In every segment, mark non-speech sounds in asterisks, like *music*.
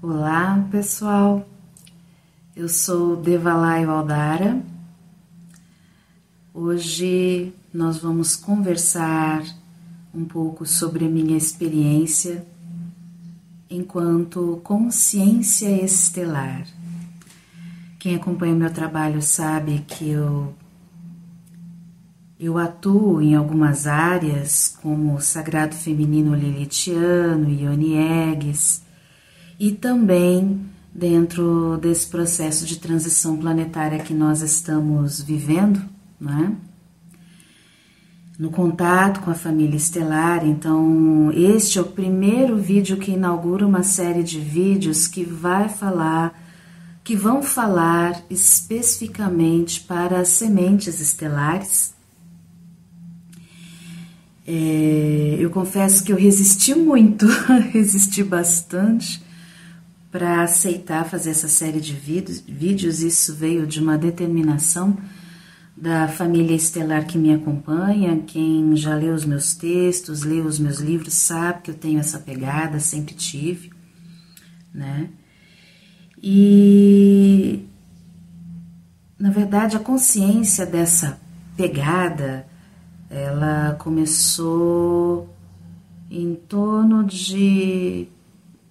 Olá, pessoal. Eu sou Devalai Aldara. Hoje nós vamos conversar um pouco sobre a minha experiência enquanto consciência estelar. Quem acompanha meu trabalho sabe que eu eu atuo em algumas áreas como o sagrado feminino lilitiano, Ione Eggs, e também dentro desse processo de transição planetária que nós estamos vivendo, né? no contato com a família estelar. Então, este é o primeiro vídeo que inaugura uma série de vídeos que vai falar, que vão falar especificamente para as sementes estelares. É, eu confesso que eu resisti muito, *laughs* resisti bastante para aceitar fazer essa série de vídeos. Isso veio de uma determinação da família estelar que me acompanha. Quem já leu os meus textos, leu os meus livros, sabe que eu tenho essa pegada, sempre tive, né? E na verdade a consciência dessa pegada, ela começou em torno de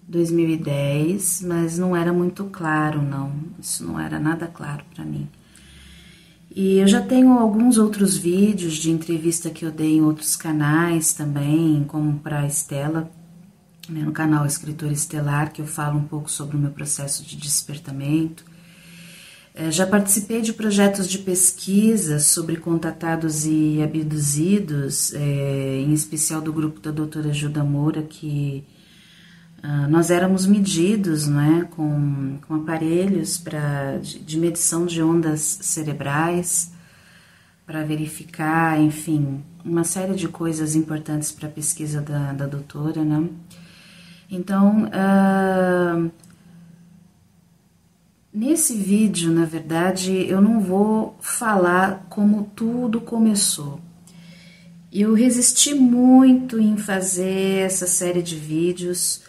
2010, mas não era muito claro, não. Isso não era nada claro para mim. E eu já tenho alguns outros vídeos de entrevista que eu dei em outros canais também, como para a Estela, né, no canal Escritor Estelar, que eu falo um pouco sobre o meu processo de despertamento. É, já participei de projetos de pesquisa sobre contatados e abduzidos, é, em especial do grupo da doutora Juda Moura, que Uh, nós éramos medidos né, com, com aparelhos pra, de, de medição de ondas cerebrais para verificar, enfim, uma série de coisas importantes para a pesquisa da, da doutora. Né? Então, uh, nesse vídeo, na verdade, eu não vou falar como tudo começou. Eu resisti muito em fazer essa série de vídeos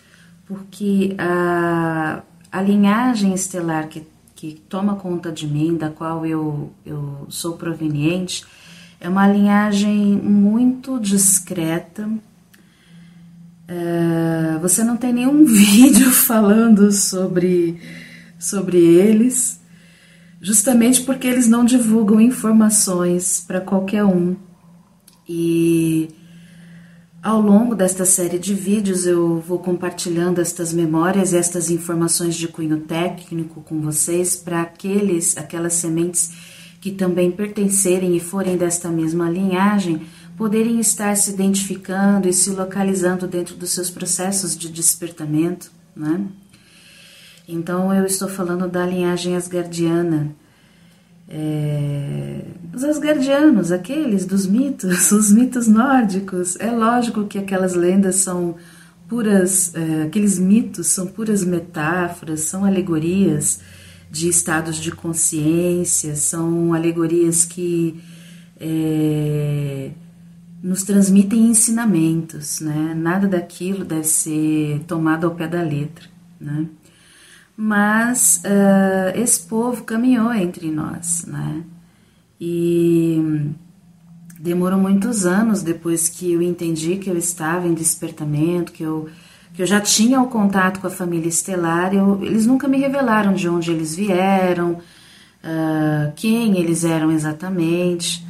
porque a, a linhagem estelar que, que toma conta de mim, da qual eu, eu sou proveniente, é uma linhagem muito discreta. Uh, você não tem nenhum *laughs* vídeo falando sobre, sobre eles, justamente porque eles não divulgam informações para qualquer um. E ao longo desta série de vídeos, eu vou compartilhando estas memórias estas informações de cunho técnico com vocês para aqueles, aquelas sementes que também pertencerem e forem desta mesma linhagem, poderem estar se identificando e se localizando dentro dos seus processos de despertamento, né? Então, eu estou falando da linhagem asgardiana, é, os asgardianos, aqueles dos mitos, *laughs* os mitos nórdicos. É lógico que aquelas lendas são puras, é, aqueles mitos são puras metáforas, são alegorias de estados de consciência, são alegorias que é, nos transmitem ensinamentos, né? Nada daquilo deve ser tomado ao pé da letra, né? Mas uh, esse povo caminhou entre nós, né? E demorou muitos anos depois que eu entendi que eu estava em despertamento, que eu, que eu já tinha o contato com a família estelar. Eu, eles nunca me revelaram de onde eles vieram, uh, quem eles eram exatamente.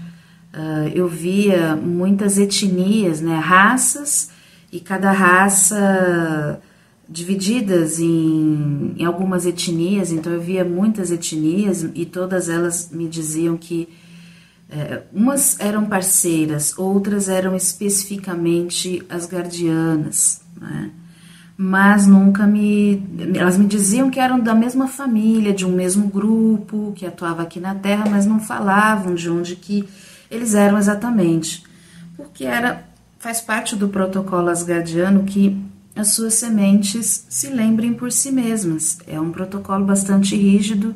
Uh, eu via muitas etnias, né, raças, e cada raça divididas em, em, algumas etnias, então eu via muitas etnias e todas elas me diziam que é, umas eram parceiras, outras eram especificamente as guardianas, né? mas nunca me. Elas me diziam que eram da mesma família, de um mesmo grupo, que atuava aqui na Terra, mas não falavam de onde que eles eram exatamente, porque era faz parte do protocolo asgardiano que as suas sementes se lembrem por si mesmas. É um protocolo bastante rígido,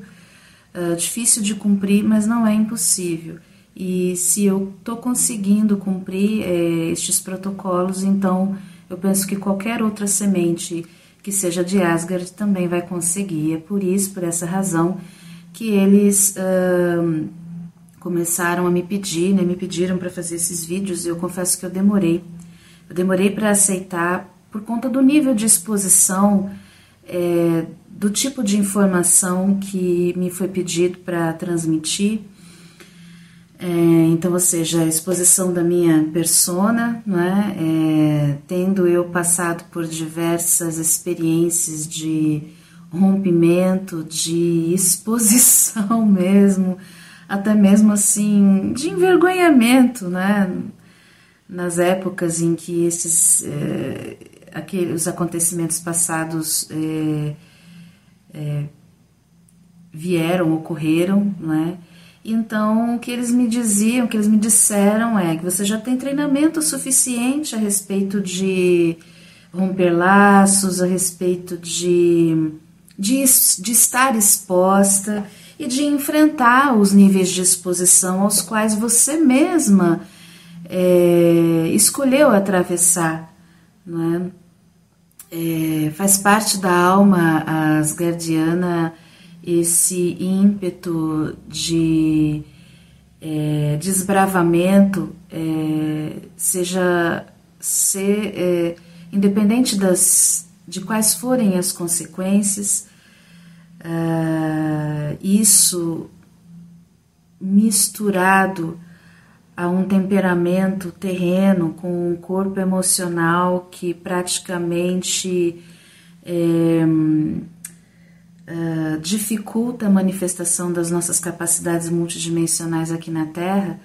uh, difícil de cumprir, mas não é impossível. E se eu estou conseguindo cumprir eh, estes protocolos, então eu penso que qualquer outra semente que seja de Asgard também vai conseguir. É por isso, por essa razão, que eles uh, começaram a me pedir, né, me pediram para fazer esses vídeos. Eu confesso que eu demorei. Eu demorei para aceitar por conta do nível de exposição, é, do tipo de informação que me foi pedido para transmitir. É, então, ou seja, a exposição da minha persona, né, é, tendo eu passado por diversas experiências de rompimento, de *laughs* exposição mesmo, até mesmo assim, de envergonhamento, né, nas épocas em que esses, aqueles, os acontecimentos passados é, é, vieram, ocorreram, né, então, o que eles me diziam, o que eles me disseram é que você já tem treinamento suficiente a respeito de romper laços, a respeito de, de, de estar exposta e de enfrentar os níveis de exposição aos quais você mesma é, escolheu atravessar. Não é? É, faz parte da alma asgardiana esse ímpeto de é, desbravamento, é, seja ser, é, independente das, de quais forem as consequências, é, isso misturado a um temperamento terreno com um corpo emocional que praticamente é, uh, dificulta a manifestação das nossas capacidades multidimensionais aqui na Terra,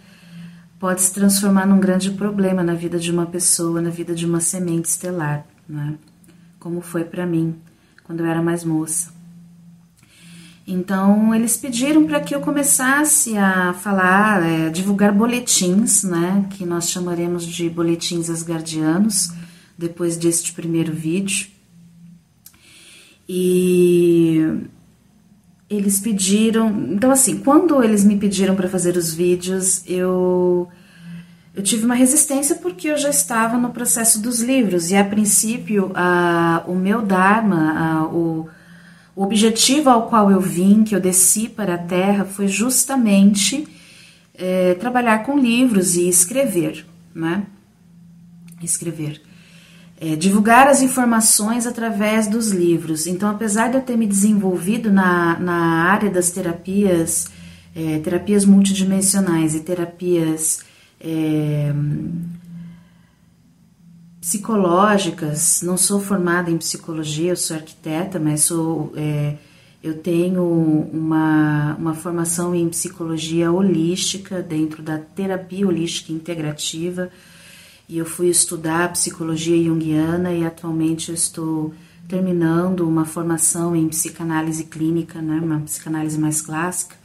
pode se transformar num grande problema na vida de uma pessoa, na vida de uma semente estelar, né? como foi para mim quando eu era mais moça. Então, eles pediram para que eu começasse a falar, é, divulgar boletins, né, que nós chamaremos de boletins asgardianos, depois deste primeiro vídeo. E eles pediram. Então, assim, quando eles me pediram para fazer os vídeos, eu. Eu tive uma resistência porque eu já estava no processo dos livros e a princípio a, o meu Dharma, a, o, o objetivo ao qual eu vim, que eu desci para a Terra, foi justamente é, trabalhar com livros e escrever, né? Escrever é, divulgar as informações através dos livros. Então, apesar de eu ter me desenvolvido na, na área das terapias, é, terapias multidimensionais e terapias é, psicológicas, não sou formada em psicologia, eu sou arquiteta, mas sou, é, eu tenho uma, uma formação em psicologia holística dentro da terapia holística integrativa e eu fui estudar psicologia junguiana e atualmente eu estou terminando uma formação em psicanálise clínica, né, uma psicanálise mais clássica.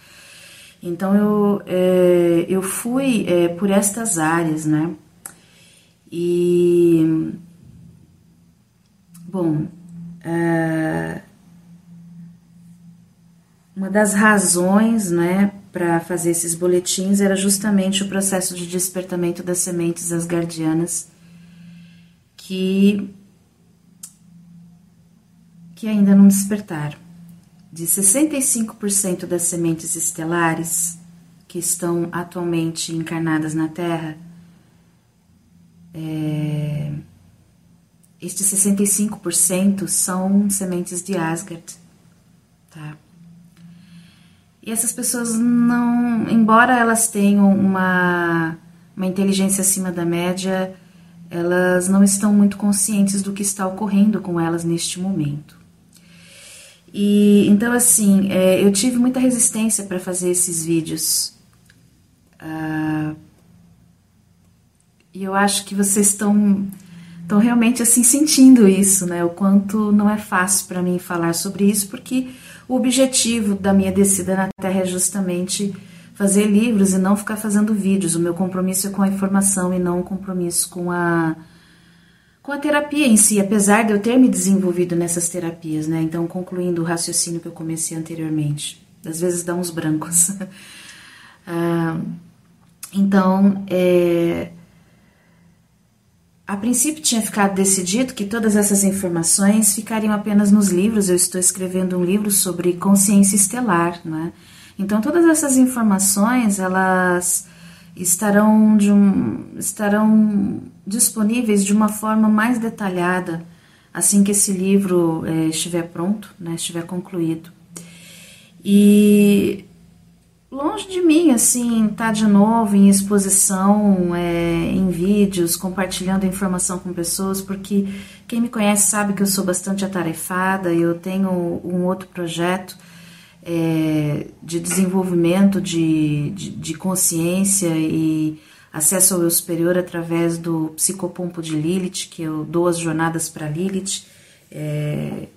Então eu, é, eu fui é, por estas áreas, né? E bom, é, uma das razões, né, para fazer esses boletins era justamente o processo de despertamento das sementes asgardianas que que ainda não despertaram. De 65% das sementes estelares que estão atualmente encarnadas na Terra, é, estes 65% são sementes de Asgard, tá? E essas pessoas não, embora elas tenham uma, uma inteligência acima da média, elas não estão muito conscientes do que está ocorrendo com elas neste momento. E então assim, é, eu tive muita resistência para fazer esses vídeos. Ah, e eu acho que vocês estão estão realmente assim sentindo isso, né? O quanto não é fácil para mim falar sobre isso, porque o objetivo da minha descida na Terra é justamente fazer livros e não ficar fazendo vídeos. O meu compromisso é com a informação e não o compromisso com a com a terapia em si, apesar de eu ter me desenvolvido nessas terapias, né? Então, concluindo o raciocínio que eu comecei anteriormente, às vezes dá uns brancos. *laughs* ah, então, é, a princípio tinha ficado decidido que todas essas informações ficariam apenas nos livros. Eu estou escrevendo um livro sobre consciência estelar, né? Então todas essas informações elas estarão, de um, estarão disponíveis de uma forma mais detalhada assim que esse livro é, estiver pronto, né, estiver concluído. E longe de mim, assim, tá de novo em exposição, é, em vídeos, compartilhando informação com pessoas, porque quem me conhece sabe que eu sou bastante atarefada, eu tenho um outro projeto é, de desenvolvimento de, de, de, consciência e acesso ao eu superior através do psicopompo de Lilith, que eu dou as jornadas para Lilith. É,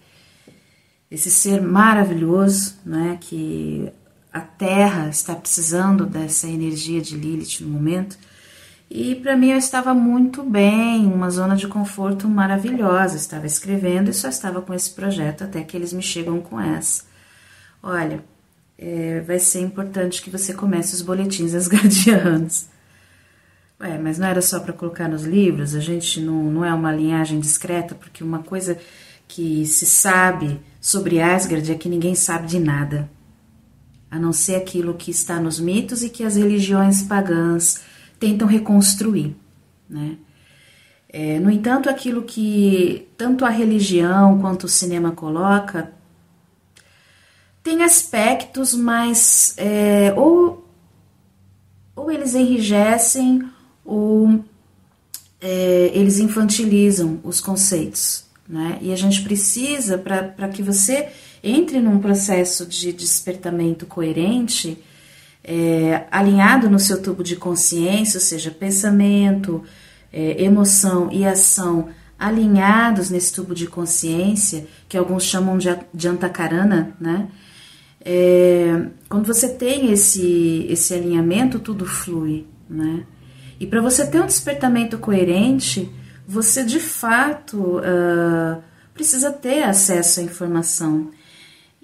esse ser maravilhoso, né, que a Terra está precisando dessa energia de Lilith no momento. E para mim eu estava muito bem, uma zona de conforto maravilhosa. estava escrevendo e só estava com esse projeto até que eles me chegam com essa olha, é, vai ser importante que você comece os boletins das *laughs* guardiãs. Ué, mas não era só para colocar nos livros? A gente não, não é uma linhagem discreta, porque uma coisa que se sabe sobre Asgard é que ninguém sabe de nada, a não ser aquilo que está nos mitos e que as religiões pagãs tentam reconstruir, né? É, no entanto, aquilo que tanto a religião quanto o cinema coloca tem aspectos mais é, ou, ou eles enrijecem ou é, eles infantilizam os conceitos. Né? E a gente precisa, para que você entre num processo de despertamento coerente, é, alinhado no seu tubo de consciência, ou seja, pensamento, é, emoção e ação alinhados nesse tubo de consciência, que alguns chamam de, de antacarana, né? É, quando você tem esse, esse alinhamento, tudo flui, né? E para você ter um despertamento coerente, você de fato uh, precisa ter acesso à informação.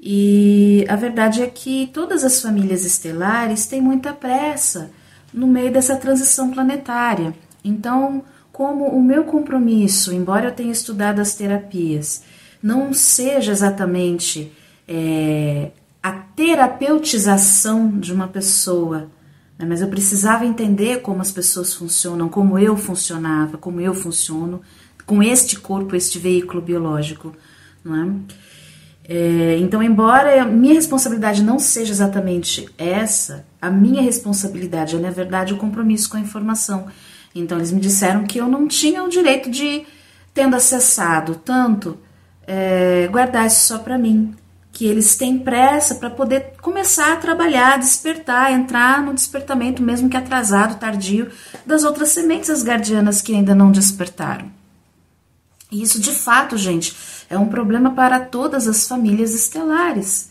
E a verdade é que todas as famílias estelares têm muita pressa no meio dessa transição planetária. Então, como o meu compromisso, embora eu tenha estudado as terapias, não seja exatamente é, a terapeutização de uma pessoa, né? mas eu precisava entender como as pessoas funcionam, como eu funcionava, como eu funciono com este corpo, este veículo biológico, não é? É, então, embora minha responsabilidade não seja exatamente essa, a minha responsabilidade é, na verdade, o compromisso com a informação. Então, eles me disseram que eu não tinha o direito de, tendo acessado tanto, é, guardar isso só para mim que eles têm pressa para poder começar a trabalhar, despertar, entrar no despertamento, mesmo que atrasado, tardio, das outras sementes as guardianas que ainda não despertaram. E isso, de fato, gente, é um problema para todas as famílias estelares.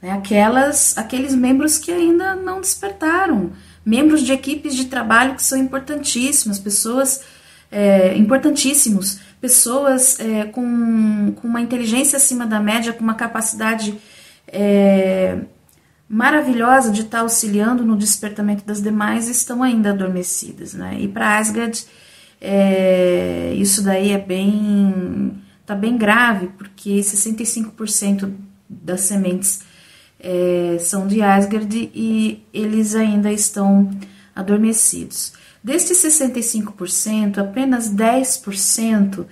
Né? Aquelas, aqueles membros que ainda não despertaram, membros de equipes de trabalho que são importantíssimas, pessoas é, importantíssimos pessoas é, com, com uma inteligência acima da média, com uma capacidade é, maravilhosa de estar auxiliando no despertamento das demais, estão ainda adormecidas. Né? E para Asgard, é, isso daí é bem. Tá bem grave, porque 65% das sementes é, são de Asgard e eles ainda estão adormecidos. Destes 65%, apenas 10%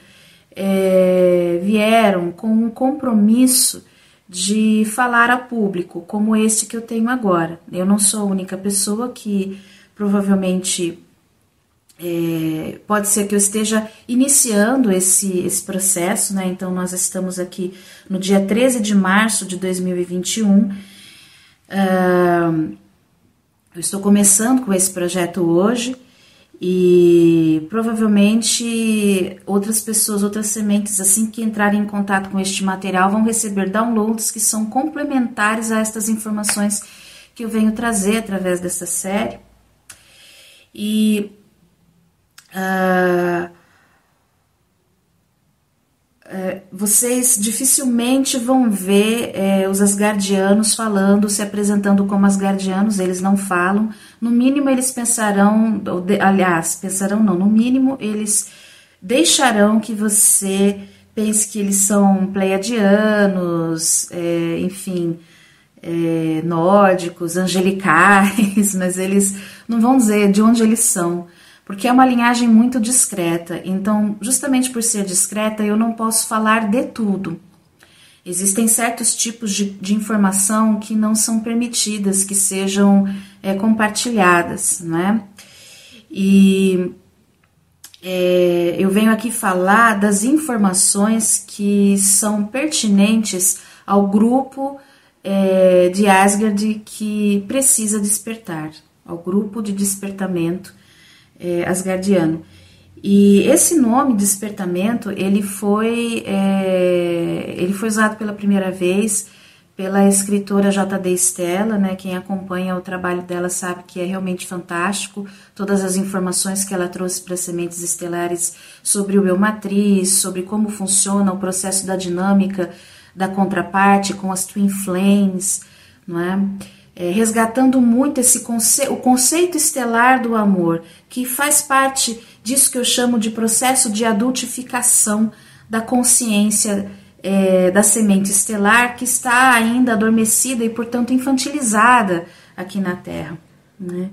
é, vieram com um compromisso de falar a público, como este que eu tenho agora. Eu não sou a única pessoa que provavelmente é, pode ser que eu esteja iniciando esse, esse processo, né? Então, nós estamos aqui no dia 13 de março de 2021. Uh, eu estou começando com esse projeto hoje e provavelmente outras pessoas, outras sementes, assim que entrarem em contato com este material, vão receber downloads que são complementares a estas informações que eu venho trazer através dessa série. E uh, é, vocês dificilmente vão ver é, os asgardianos falando, se apresentando como asgardianos, eles não falam. No mínimo, eles pensarão, aliás, pensarão não, no mínimo, eles deixarão que você pense que eles são pleiadianos, é, enfim, é, nórdicos, angelicais, *laughs* mas eles não vão dizer de onde eles são, porque é uma linhagem muito discreta. Então, justamente por ser discreta, eu não posso falar de tudo. Existem certos tipos de, de informação que não são permitidas que sejam é, compartilhadas, né? E é, eu venho aqui falar das informações que são pertinentes ao grupo é, de Asgard que precisa despertar, ao grupo de despertamento é, asgardiano. E esse nome despertamento ele foi é, ele foi usado pela primeira vez pela escritora J.D. Stella, né? Quem acompanha o trabalho dela sabe que é realmente fantástico. Todas as informações que ela trouxe para sementes estelares sobre o eu matriz, sobre como funciona o processo da dinâmica da contraparte com as twin flames, não é? É resgatando muito esse conce o conceito estelar do amor, que faz parte disso que eu chamo de processo de adultificação da consciência é, da semente estelar que está ainda adormecida e, portanto, infantilizada aqui na Terra. Né?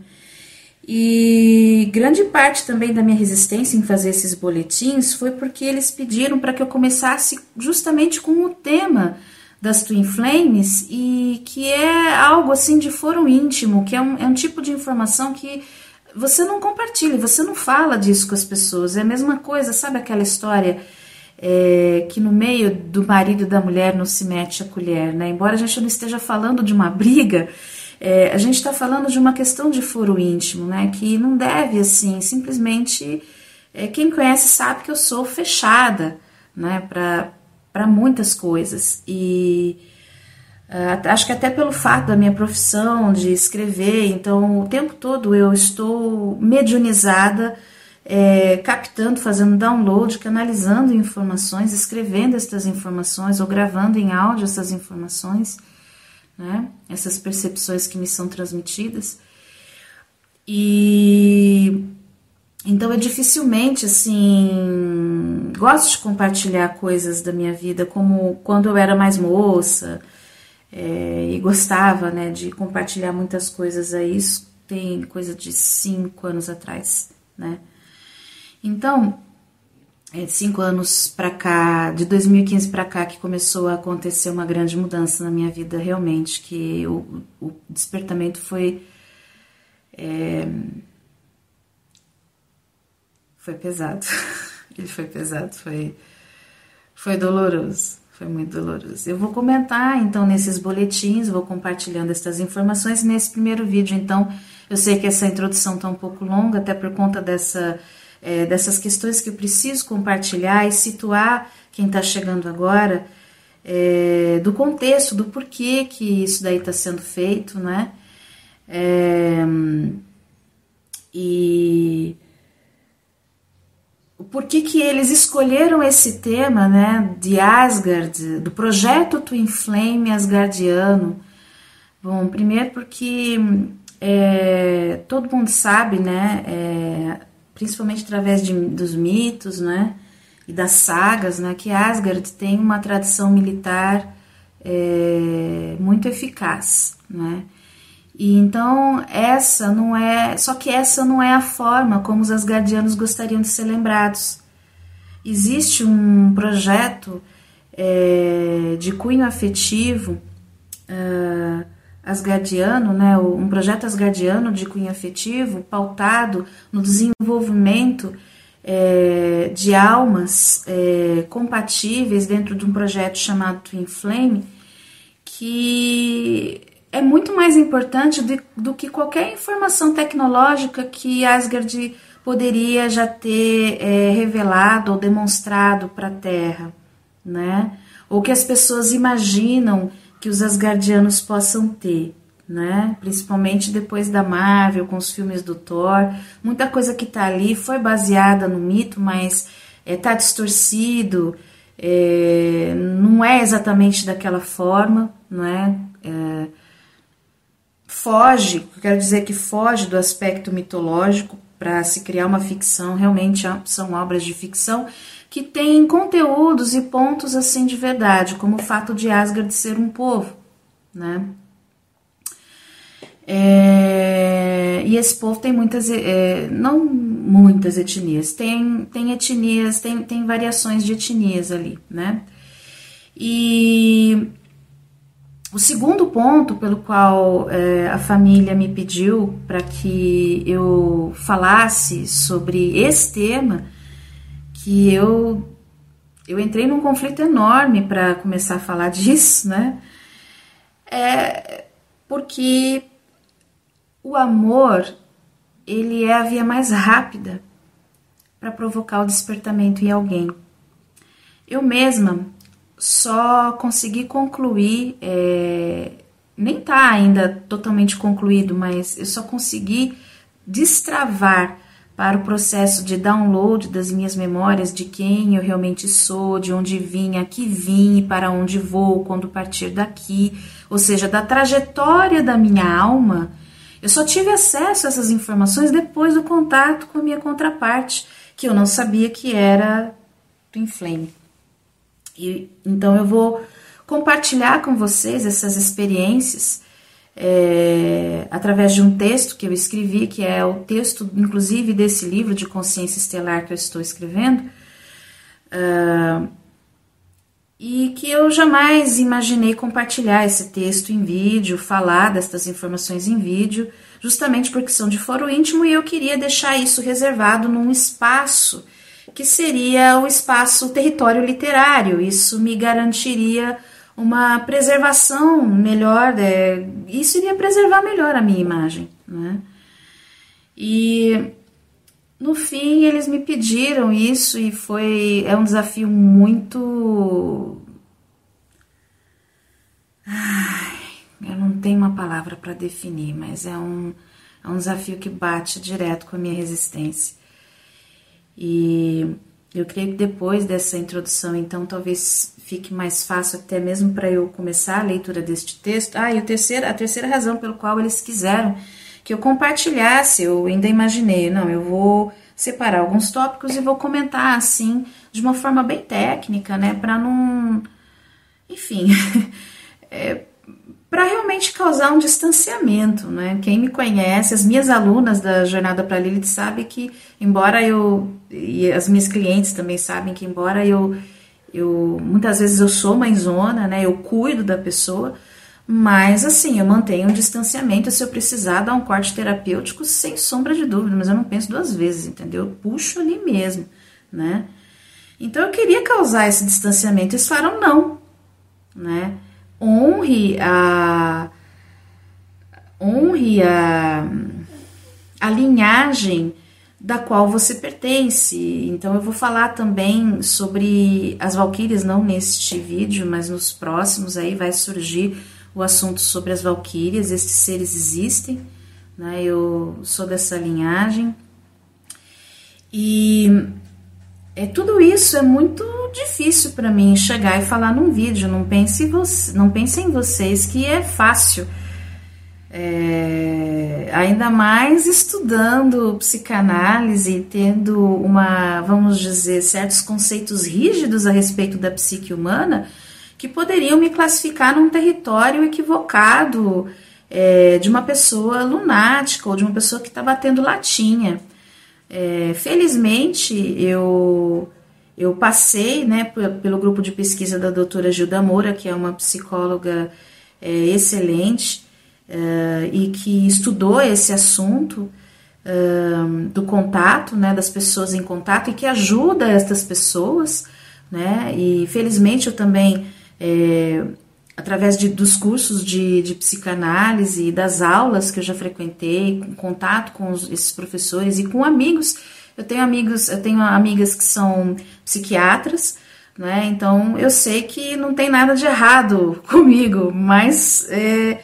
E grande parte também da minha resistência em fazer esses boletins foi porque eles pediram para que eu começasse justamente com o tema das Twin Flames e que é algo assim de foro íntimo, que é um, é um tipo de informação que você não compartilha, você não fala disso com as pessoas. É a mesma coisa, sabe aquela história é, que no meio do marido e da mulher não se mete a colher, né? Embora a gente não esteja falando de uma briga, é, a gente está falando de uma questão de foro íntimo, né? Que não deve, assim, simplesmente. É, quem conhece sabe que eu sou fechada, né? Para muitas coisas. E. Uh, acho que até pelo fato da minha profissão de escrever, então o tempo todo eu estou mediunizada é, captando, fazendo download, canalizando informações, escrevendo essas informações ou gravando em áudio essas informações, né? essas percepções que me são transmitidas. E então eu dificilmente assim gosto de compartilhar coisas da minha vida, como quando eu era mais moça é, e gostava né, de compartilhar muitas coisas aí. Isso tem coisa de cinco anos atrás, né? Então, é, cinco anos para cá, de 2015 para cá, que começou a acontecer uma grande mudança na minha vida, realmente, que o, o despertamento foi. É, foi pesado. *laughs* Ele foi pesado, foi, foi doloroso, foi muito doloroso. Eu vou comentar então nesses boletins, vou compartilhando essas informações. Nesse primeiro vídeo, então, eu sei que essa introdução está um pouco longa, até por conta dessa é, dessas questões que eu preciso compartilhar e situar quem está chegando agora é, do contexto, do porquê que isso daí está sendo feito, né? É, e o porquê que eles escolheram esse tema, né, de Asgard, do projeto Twin Flame Asgardiano. Bom, primeiro porque é, todo mundo sabe, né, é, principalmente através de, dos mitos, né, e das sagas, né, que Asgard tem uma tradição militar é, muito eficaz, né. E então essa não é, só que essa não é a forma como os asgardianos gostariam de ser lembrados. Existe um projeto é, de cunho afetivo uh, asgardiano, né, um projeto asgardiano de cunho afetivo pautado no desenvolvimento é, de almas é, compatíveis dentro de um projeto chamado Twin Flame, que é muito mais importante de, do que qualquer informação tecnológica que Asgard poderia já ter é, revelado ou demonstrado para a Terra, né? Ou que as pessoas imaginam que os asgardianos possam ter, né? Principalmente depois da Marvel, com os filmes do Thor. Muita coisa que tá ali foi baseada no mito, mas é, tá distorcido, é, não é exatamente daquela forma, não é? é foge, quero dizer que foge do aspecto mitológico para se criar uma ficção, realmente são obras de ficção que têm conteúdos e pontos assim de verdade, como o fato de Asgard ser um povo, né? É, e esse povo tem muitas, é, não muitas etnias, tem, tem etnias, tem, tem variações de etnias ali, né? E o segundo ponto pelo qual é, a família me pediu para que eu falasse sobre esse tema, que eu, eu entrei num conflito enorme para começar a falar *laughs* disso, né? É porque o amor, ele é a via mais rápida para provocar o despertamento em alguém. Eu mesma só consegui concluir, é, nem está ainda totalmente concluído, mas eu só consegui destravar para o processo de download das minhas memórias de quem eu realmente sou, de onde vim, aqui vim e para onde vou quando partir daqui, ou seja, da trajetória da minha alma eu só tive acesso a essas informações depois do contato com a minha contraparte, que eu não sabia que era Twin Flame. E, então eu vou compartilhar com vocês essas experiências é, através de um texto que eu escrevi, que é o texto, inclusive, desse livro de consciência estelar que eu estou escrevendo. Uh, e que eu jamais imaginei compartilhar esse texto em vídeo, falar destas informações em vídeo, justamente porque são de foro íntimo e eu queria deixar isso reservado num espaço que seria o espaço território literário. Isso me garantiria uma preservação melhor, é, isso iria preservar melhor a minha imagem, né? E no fim, eles me pediram isso e foi é um desafio muito Ai, eu não tenho uma palavra para definir, mas é um, é um desafio que bate direto com a minha resistência. E eu creio que depois dessa introdução, então, talvez fique mais fácil até mesmo para eu começar a leitura deste texto. Ah, e a terceira, a terceira razão pelo qual eles quiseram que eu compartilhasse, eu ainda imaginei, não, eu vou separar alguns tópicos e vou comentar assim, de uma forma bem técnica, né, para não. Enfim, *laughs* é, para realmente causar um distanciamento, né? Quem me conhece, as minhas alunas da Jornada para Lilith sabe que, embora eu e as minhas clientes também sabem que, embora eu eu muitas vezes eu sou mãezona, né? Eu cuido da pessoa, mas assim, eu mantenho um distanciamento se eu precisar dar um corte terapêutico, sem sombra de dúvida, mas eu não penso duas vezes, entendeu? Eu puxo ali mesmo, né? Então eu queria causar esse distanciamento, eles falaram não, né? Honre a honre a, a linhagem da qual você pertence. Então eu vou falar também sobre as valquírias, não neste vídeo, mas nos próximos aí vai surgir o assunto sobre as valquírias, esses seres existem, né? Eu sou dessa linhagem. E é tudo isso é muito difícil para mim chegar e falar num vídeo. Não pense, você, não pense em vocês que é fácil. É, ainda mais estudando psicanálise, tendo uma, vamos dizer, certos conceitos rígidos a respeito da psique humana, que poderiam me classificar num território equivocado é, de uma pessoa lunática ou de uma pessoa que está batendo latinha. É, felizmente, eu, eu passei né, pelo grupo de pesquisa da doutora Gilda Moura, que é uma psicóloga é, excelente é, e que estudou esse assunto é, do contato, né, das pessoas em contato e que ajuda essas pessoas. Né, e felizmente eu também é, através de, dos cursos de, de, psicanálise e das aulas que eu já frequentei, com contato com os, esses professores e com amigos. Eu tenho amigos, eu tenho amigas que são psiquiatras, né? Então eu sei que não tem nada de errado *laughs* comigo, mas é,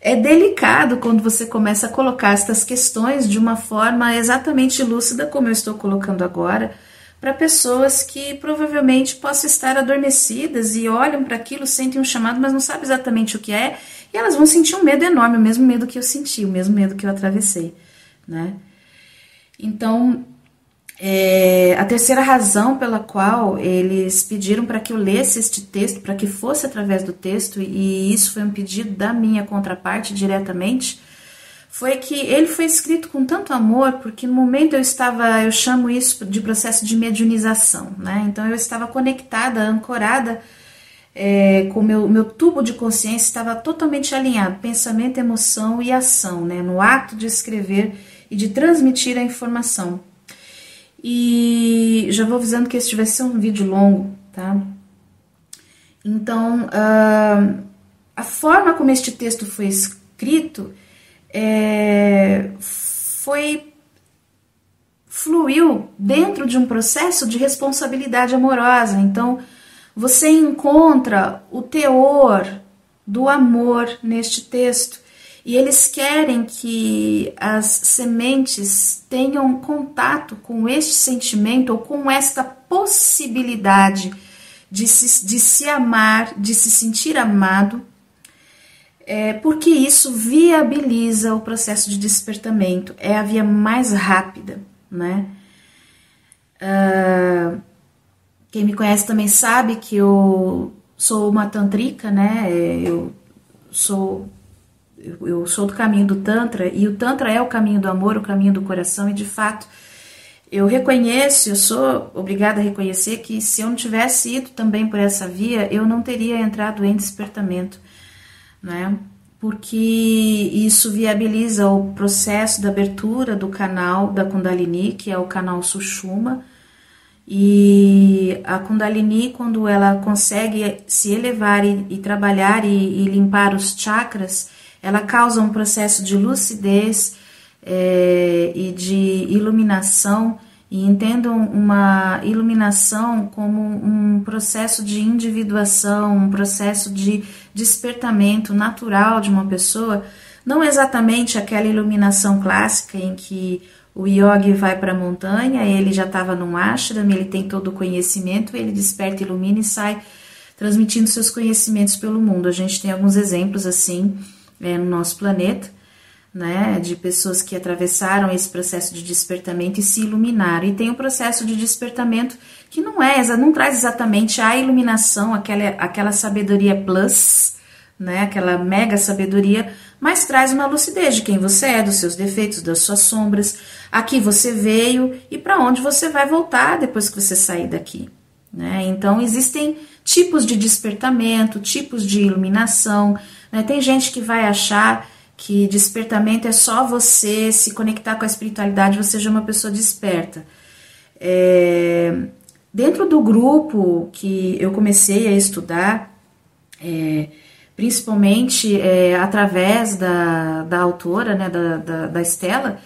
é delicado quando você começa a colocar estas questões de uma forma exatamente lúcida, como eu estou colocando agora para pessoas que provavelmente possam estar adormecidas e olham para aquilo, sentem um chamado, mas não sabem exatamente o que é, e elas vão sentir um medo enorme, o mesmo medo que eu senti, o mesmo medo que eu atravessei, né? Então, é, a terceira razão pela qual eles pediram para que eu lesse este texto, para que fosse através do texto, e isso foi um pedido da minha contraparte diretamente, foi que ele foi escrito com tanto amor, porque no momento eu estava, eu chamo isso de processo de mediunização, né? Então eu estava conectada, ancorada é, com meu, meu tubo de consciência estava totalmente alinhado, pensamento, emoção e ação, né? No ato de escrever e de transmitir a informação. E já vou avisando que esse vai ser um vídeo longo, tá? Então, uh, a forma como este texto foi escrito é, foi fluiu dentro de um processo de responsabilidade amorosa. Então, você encontra o teor do amor neste texto. E eles querem que as sementes tenham contato com este sentimento ou com esta possibilidade de se, de se amar, de se sentir amado, é, porque isso viabiliza o processo de despertamento, é a via mais rápida, né? Uh, quem me conhece também sabe que eu sou uma tantrika, né? É, eu sou eu sou do caminho do Tantra e o Tantra é o caminho do amor, o caminho do coração, e de fato eu reconheço, eu sou obrigada a reconhecer que se eu não tivesse ido também por essa via, eu não teria entrado em despertamento, né? Porque isso viabiliza o processo da abertura do canal da Kundalini, que é o canal Sushuma, e a Kundalini, quando ela consegue se elevar e, e trabalhar e, e limpar os chakras, ela causa um processo de lucidez é, e de iluminação, e entendam uma iluminação como um processo de individuação, um processo de despertamento natural de uma pessoa, não exatamente aquela iluminação clássica em que o yogi vai para a montanha, ele já estava num ashram, ele tem todo o conhecimento, ele desperta, ilumina e sai transmitindo seus conhecimentos pelo mundo. A gente tem alguns exemplos assim é, no nosso planeta, né, de pessoas que atravessaram esse processo de despertamento e se iluminaram. E tem o um processo de despertamento que não é, não traz exatamente a iluminação, aquela, aquela sabedoria plus, né, aquela mega sabedoria, mas traz uma lucidez de quem você é, dos seus defeitos, das suas sombras, aqui você veio e para onde você vai voltar depois que você sair daqui. Né? Então existem tipos de despertamento, tipos de iluminação, né? Tem gente que vai achar que despertamento é só você se conectar com a espiritualidade, você já é uma pessoa desperta. É, dentro do grupo que eu comecei a estudar, é, principalmente é, através da, da autora, né, da, da, da Estela,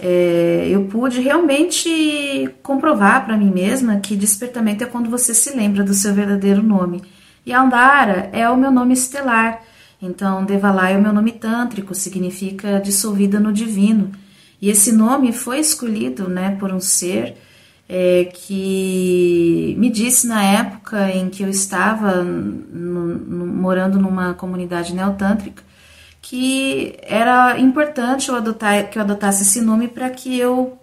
é, eu pude realmente comprovar para mim mesma que despertamento é quando você se lembra do seu verdadeiro nome. E Andara é o meu nome estelar. Então, Devalai é o meu nome tântrico, significa dissolvida no divino. E esse nome foi escolhido né, por um ser é, que me disse na época em que eu estava no, no, morando numa comunidade neotântrica que era importante eu adotar, que eu adotasse esse nome para que eu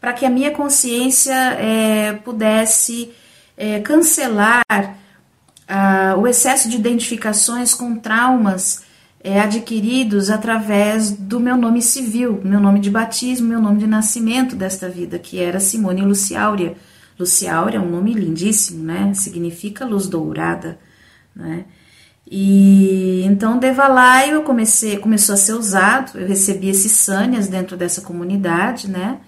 para que a minha consciência é, pudesse é, cancelar ah, o excesso de identificações com traumas é, adquiridos através do meu nome civil, meu nome de batismo, meu nome de nascimento desta vida, que era Simone Luciáurea. Luciáurea é um nome lindíssimo, né? Significa luz dourada, né? E então Devalaio comecei, começou a ser usado, eu recebi esses sânias dentro dessa comunidade, né?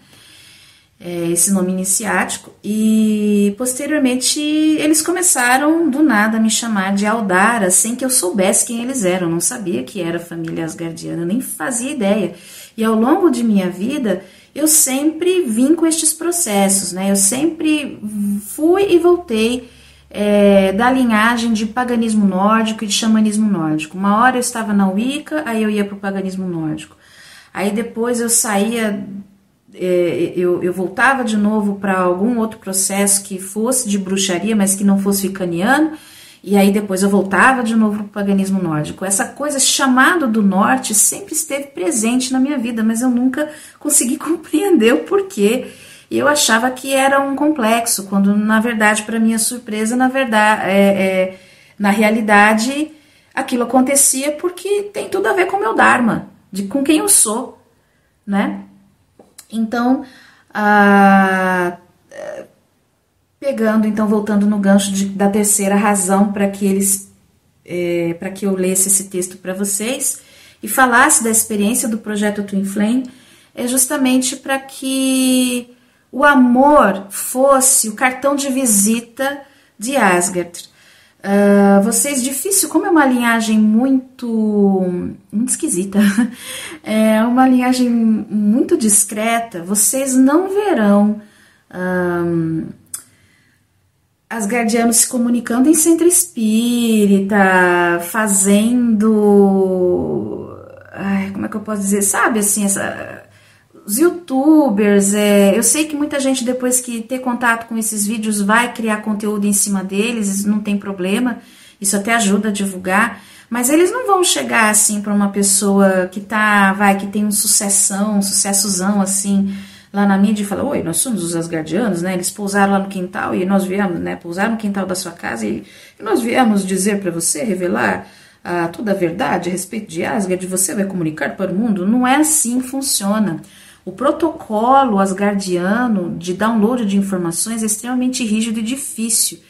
É, esse nome iniciático, e posteriormente eles começaram do nada a me chamar de Aldara, sem que eu soubesse quem eles eram, eu não sabia que era família asgardiana, nem fazia ideia. E ao longo de minha vida, eu sempre vim com estes processos, né? Eu sempre fui e voltei é, da linhagem de paganismo nórdico e de xamanismo nórdico. Uma hora eu estava na Wicca, aí eu ia para o paganismo nórdico. Aí depois eu saía é, eu, eu voltava de novo para algum outro processo que fosse de bruxaria, mas que não fosse ficaniano, e aí depois eu voltava de novo para o paganismo nórdico. Essa coisa, chamado do norte, sempre esteve presente na minha vida, mas eu nunca consegui *laughs* compreender o porquê. Eu achava que era um complexo, quando na verdade, para minha surpresa, na verdade, é, é, na realidade, aquilo acontecia porque tem tudo a ver com o meu Dharma, de com quem eu sou, né? Então, a, Pegando, então, voltando no gancho de, da terceira razão para que eles, é, para que eu lesse esse texto para vocês e falasse da experiência do projeto Twin Flame, é justamente para que o amor fosse o cartão de visita de Asgard. Uh, vocês, difícil, como é uma linhagem muito, muito esquisita, *laughs* é uma linhagem muito discreta, vocês não verão. Um, asgardianos se comunicando em centro espírita, fazendo. Ai, como é que eu posso dizer? Sabe assim, essa, os youtubers, é, eu sei que muita gente depois que ter contato com esses vídeos vai criar conteúdo em cima deles, não tem problema, isso até ajuda a divulgar, mas eles não vão chegar assim para uma pessoa que tá, vai, que tem um sucessão, um sucessozão assim, lá na mídia e fala, oi, nós somos os asgardianos, né? Eles pousaram lá no quintal e nós viemos, né? Pousaram no quintal da sua casa e, e nós viemos dizer para você, revelar a, toda a verdade a respeito de Asgard, você vai comunicar para o mundo. Não é assim que funciona. O protocolo asgardiano de download de informações é extremamente rígido e difícil.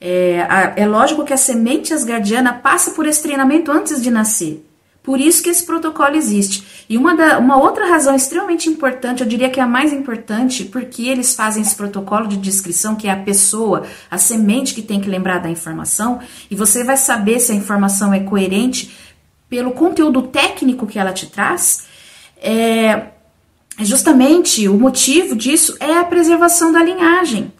É, é lógico que a semente asgardiana passa por esse treinamento antes de nascer. Por isso que esse protocolo existe. E uma, da, uma outra razão extremamente importante, eu diria que é a mais importante, porque eles fazem esse protocolo de descrição, que é a pessoa, a semente que tem que lembrar da informação, e você vai saber se a informação é coerente pelo conteúdo técnico que ela te traz. É, justamente o motivo disso é a preservação da linhagem.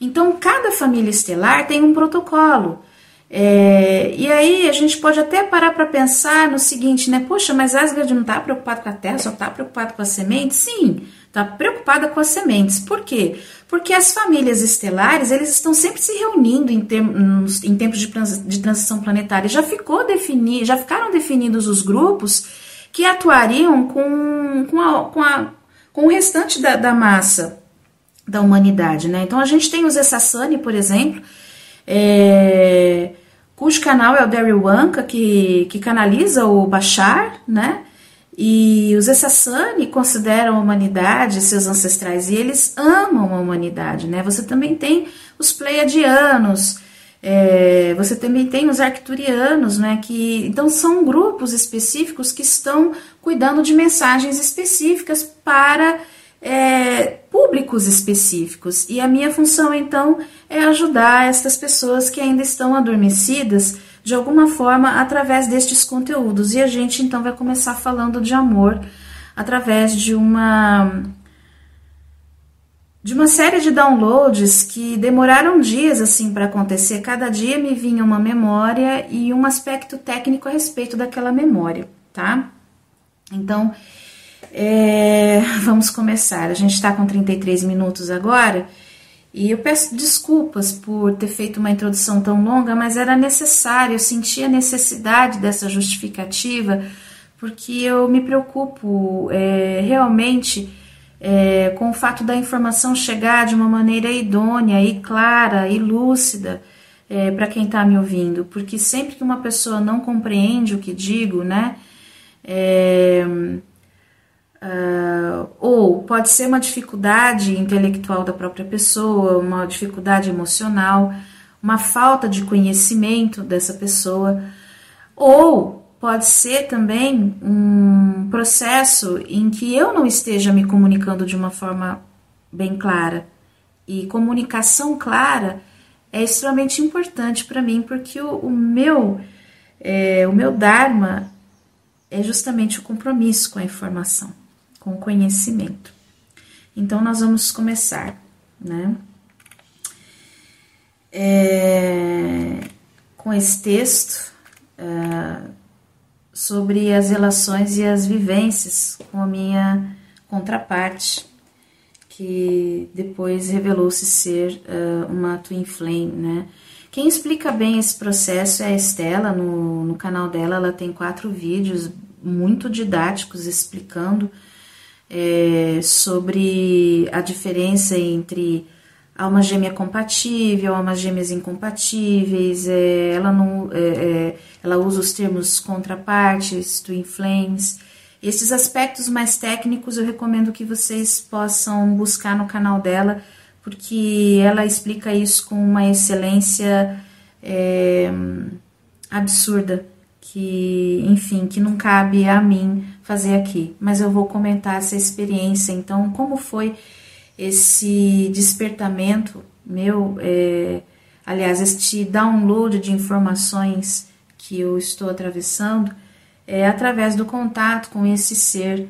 Então, cada família estelar tem um protocolo. É, e aí a gente pode até parar para pensar no seguinte, né? Poxa, mas Asgard não está preocupado com a Terra, só está preocupado com as sementes? Sim, está preocupada com as sementes. Por quê? Porque as famílias estelares eles estão sempre se reunindo em, em tempos de, de transição planetária. Já ficou definido, já ficaram definidos os grupos que atuariam com, com, a, com, a, com o restante da, da massa da humanidade, né? Então a gente tem os Essassani, por exemplo, é, cujo canal é o Daryl Wanka, que, que canaliza o Bashar, né? E os Essassani consideram a humanidade seus ancestrais e eles amam a humanidade, né? Você também tem os Pleiadianos, é, você também tem os Arcturianos, né? Que, então são grupos específicos que estão cuidando de mensagens específicas para é, públicos específicos. E a minha função, então, é ajudar estas pessoas que ainda estão adormecidas de alguma forma através destes conteúdos. E a gente, então, vai começar falando de amor através de uma. De uma série de downloads que demoraram dias assim para acontecer, cada dia me vinha uma memória e um aspecto técnico a respeito daquela memória, tá? Então, é, *laughs* vamos começar. A gente está com 33 minutos agora e eu peço desculpas por ter feito uma introdução tão longa, mas era necessário, eu senti a necessidade dessa justificativa, porque eu me preocupo é, realmente é, com o fato da informação chegar de uma maneira idônea e clara e lúcida é, para quem está me ouvindo, porque sempre que uma pessoa não compreende o que digo, né? É, Uh, ou pode ser uma dificuldade intelectual da própria pessoa, uma dificuldade emocional, uma falta de conhecimento dessa pessoa, ou pode ser também um processo em que eu não esteja me comunicando de uma forma bem clara. E comunicação clara é extremamente importante para mim, porque o, o meu é, o meu Dharma é justamente o compromisso com a informação com conhecimento. Então, nós vamos começar, né? É, com esse texto é, sobre as relações e as vivências com a minha contraparte, que depois revelou-se ser uh, uma twin flame, né? Quem explica bem esse processo é a Estela, no, no canal dela ela tem quatro vídeos muito didáticos explicando é, sobre a diferença entre alma gêmea compatível, almas gêmeas incompatíveis, é, ela, não, é, é, ela usa os termos contrapartes, twin flames. Esses aspectos mais técnicos eu recomendo que vocês possam buscar no canal dela, porque ela explica isso com uma excelência é, absurda, que, enfim, que não cabe a mim fazer aqui. Mas eu vou comentar essa experiência, então, como foi esse despertamento meu, é, aliás, este download de informações que eu estou atravessando, é através do contato com esse ser,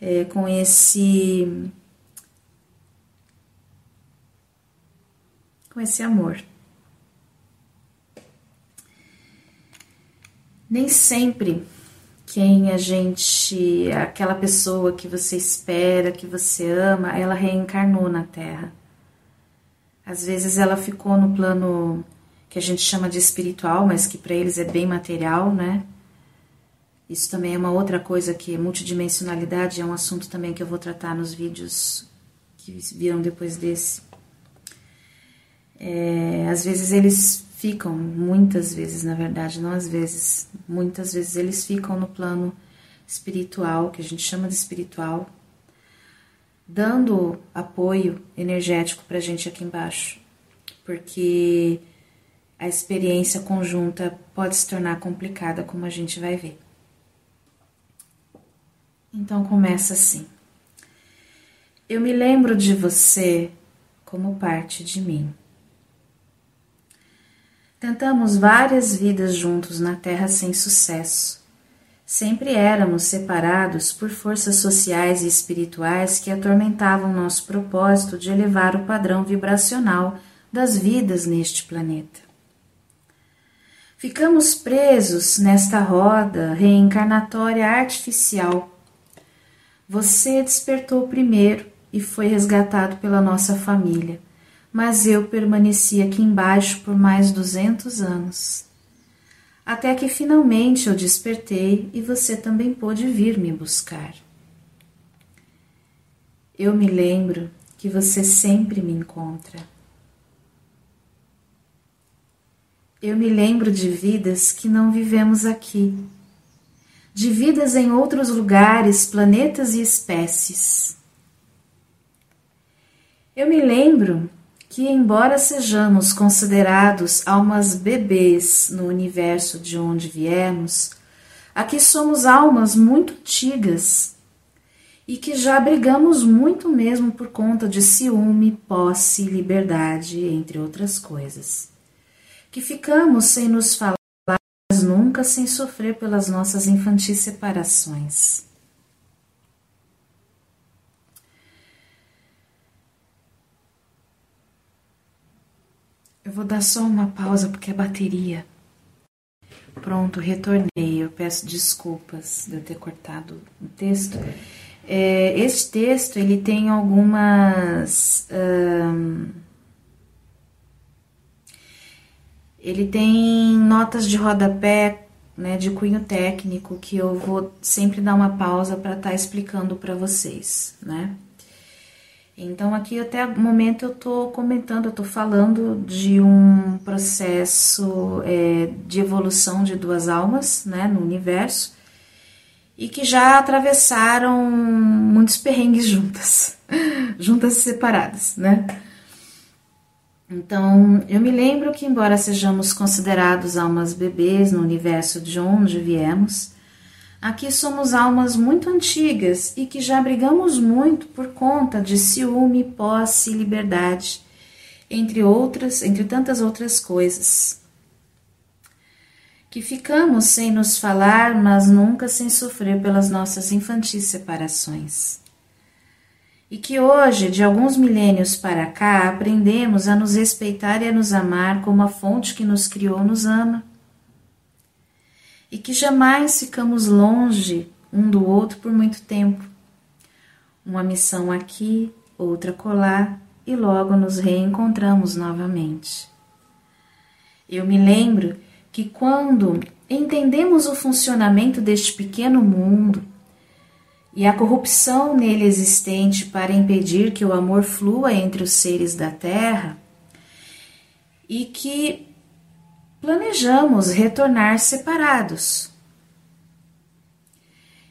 é, com esse. com esse amor. Nem sempre quem a gente, aquela pessoa que você espera, que você ama, ela reencarnou na Terra. Às vezes ela ficou no plano que a gente chama de espiritual, mas que para eles é bem material, né? Isso também é uma outra coisa que multidimensionalidade é um assunto também que eu vou tratar nos vídeos que viram depois desse. É, às vezes eles ficam, muitas vezes, na verdade, não às vezes, muitas vezes eles ficam no plano espiritual, que a gente chama de espiritual, dando apoio energético para a gente aqui embaixo, porque a experiência conjunta pode se tornar complicada, como a gente vai ver. Então começa assim. Eu me lembro de você como parte de mim. Tentamos várias vidas juntos na Terra sem sucesso. Sempre éramos separados por forças sociais e espirituais que atormentavam nosso propósito de elevar o padrão vibracional das vidas neste planeta. Ficamos presos nesta roda reencarnatória artificial. Você despertou primeiro e foi resgatado pela nossa família mas eu permaneci aqui embaixo por mais duzentos anos. Até que finalmente eu despertei e você também pôde vir me buscar. Eu me lembro que você sempre me encontra. Eu me lembro de vidas que não vivemos aqui, de vidas em outros lugares, planetas e espécies. Eu me lembro que, embora sejamos considerados almas bebês no universo de onde viemos, aqui somos almas muito antigas e que já brigamos muito mesmo por conta de ciúme, posse, liberdade, entre outras coisas. Que ficamos sem nos falar, mas nunca sem sofrer pelas nossas infantis separações. Eu vou dar só uma pausa porque é bateria. Pronto, retornei. Eu peço desculpas de eu ter cortado o texto. É, este texto ele tem algumas. ele tem notas de rodapé, né, de cunho técnico que eu vou sempre dar uma pausa para estar tá explicando para vocês, né? Então, aqui até o momento eu estou comentando, eu estou falando de um processo é, de evolução de duas almas né, no universo e que já atravessaram muitos perrengues juntas, *laughs* juntas e separadas, né? Então, eu me lembro que, embora sejamos considerados almas bebês no universo de onde viemos, Aqui somos almas muito antigas e que já brigamos muito por conta de ciúme, posse e liberdade, entre outras, entre tantas outras coisas. Que ficamos sem nos falar, mas nunca sem sofrer pelas nossas infantis separações. E que hoje, de alguns milênios para cá, aprendemos a nos respeitar e a nos amar como a fonte que nos criou nos ama e que jamais ficamos longe um do outro por muito tempo. Uma missão aqui, outra colar, e logo nos reencontramos novamente. Eu me lembro que quando entendemos o funcionamento deste pequeno mundo e a corrupção nele existente para impedir que o amor flua entre os seres da Terra, e que planejamos retornar separados.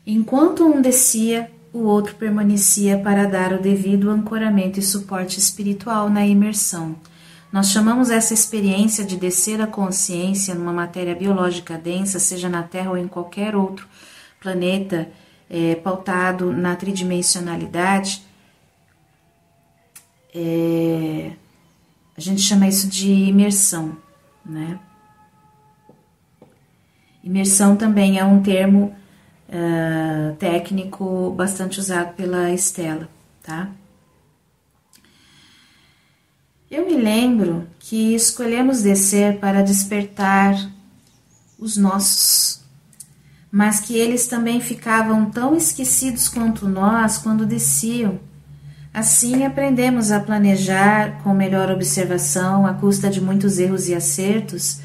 Enquanto um descia, o outro permanecia para dar o devido ancoramento e suporte espiritual na imersão. Nós chamamos essa experiência de descer a consciência numa matéria biológica densa, seja na Terra ou em qualquer outro planeta é, pautado na tridimensionalidade. É, a gente chama isso de imersão, né? Imersão também é um termo uh, técnico bastante usado pela Estela, tá? Eu me lembro que escolhemos descer para despertar os nossos, mas que eles também ficavam tão esquecidos quanto nós quando desciam. Assim aprendemos a planejar com melhor observação, à custa de muitos erros e acertos,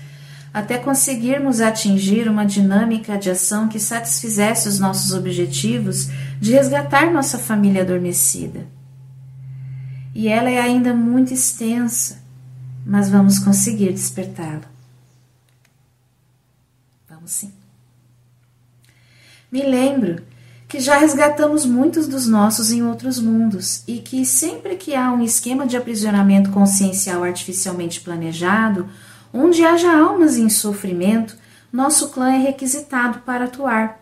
até conseguirmos atingir uma dinâmica de ação que satisfizesse os nossos objetivos de resgatar nossa família adormecida. E ela é ainda muito extensa, mas vamos conseguir despertá-la. Vamos sim. Me lembro que já resgatamos muitos dos nossos em outros mundos e que sempre que há um esquema de aprisionamento consciencial artificialmente planejado, Onde haja almas em sofrimento, nosso clã é requisitado para atuar.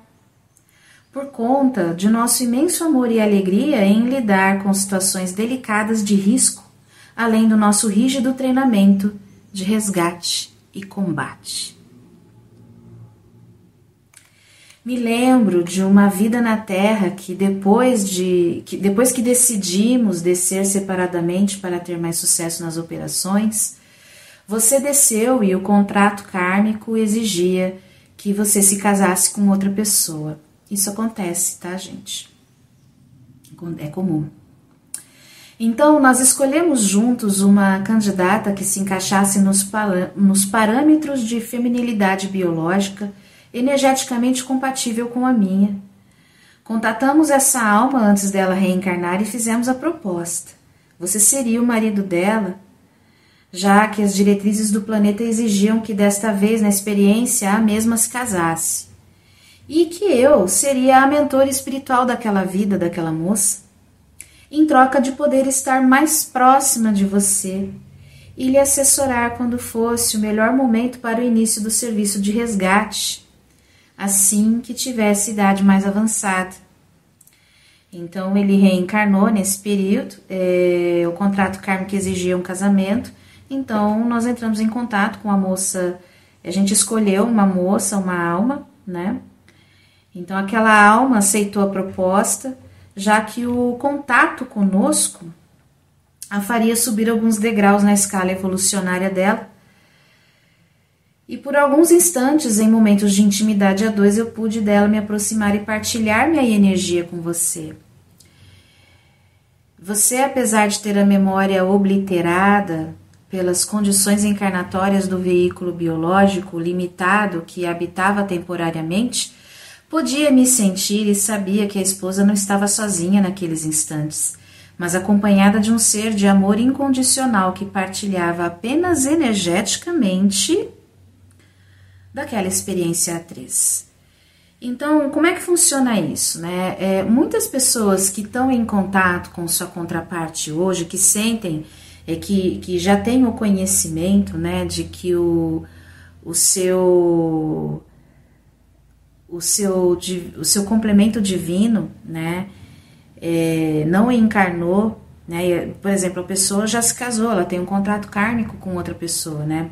Por conta de nosso imenso amor e alegria em lidar com situações delicadas de risco, além do nosso rígido treinamento de resgate e combate. Me lembro de uma vida na Terra que depois de que depois que decidimos descer separadamente para ter mais sucesso nas operações, você desceu e o contrato kármico exigia que você se casasse com outra pessoa. Isso acontece, tá, gente? É comum. Então, nós escolhemos juntos uma candidata que se encaixasse nos, nos parâmetros de feminilidade biológica energeticamente compatível com a minha. Contatamos essa alma antes dela reencarnar e fizemos a proposta. Você seria o marido dela já que as diretrizes do planeta exigiam que desta vez na experiência a mesma se casasse. E que eu seria a mentora espiritual daquela vida, daquela moça, em troca de poder estar mais próxima de você e lhe assessorar quando fosse o melhor momento para o início do serviço de resgate, assim que tivesse idade mais avançada. Então ele reencarnou nesse período, é, o contrato kármico exigia um casamento, então nós entramos em contato com a moça, a gente escolheu uma moça, uma alma, né? Então aquela alma aceitou a proposta, já que o contato conosco a faria subir alguns degraus na escala evolucionária dela. E por alguns instantes, em momentos de intimidade a dois, eu pude dela me aproximar e partilhar minha energia com você. Você, apesar de ter a memória obliterada, pelas condições encarnatórias do veículo biológico limitado que habitava temporariamente, podia me sentir e sabia que a esposa não estava sozinha naqueles instantes, mas acompanhada de um ser de amor incondicional que partilhava apenas energeticamente daquela experiência atriz. Então, como é que funciona isso? Né? É, muitas pessoas que estão em contato com sua contraparte hoje, que sentem é que, que já tem o conhecimento né, de que o, o seu o seu, o seu complemento divino né, é, não encarnou, né, por exemplo, a pessoa já se casou, ela tem um contrato kármico com outra pessoa, né?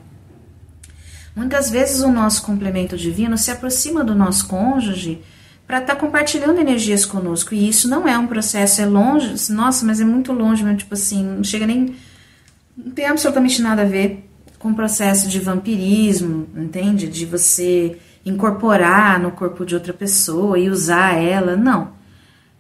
Muitas vezes o nosso complemento divino se aproxima do nosso cônjuge para estar tá compartilhando energias conosco, e isso não é um processo, é longe, nossa, mas é muito longe, mesmo, tipo assim, não chega nem não tem absolutamente nada a ver com o processo de vampirismo, entende? De você incorporar no corpo de outra pessoa e usar ela. Não.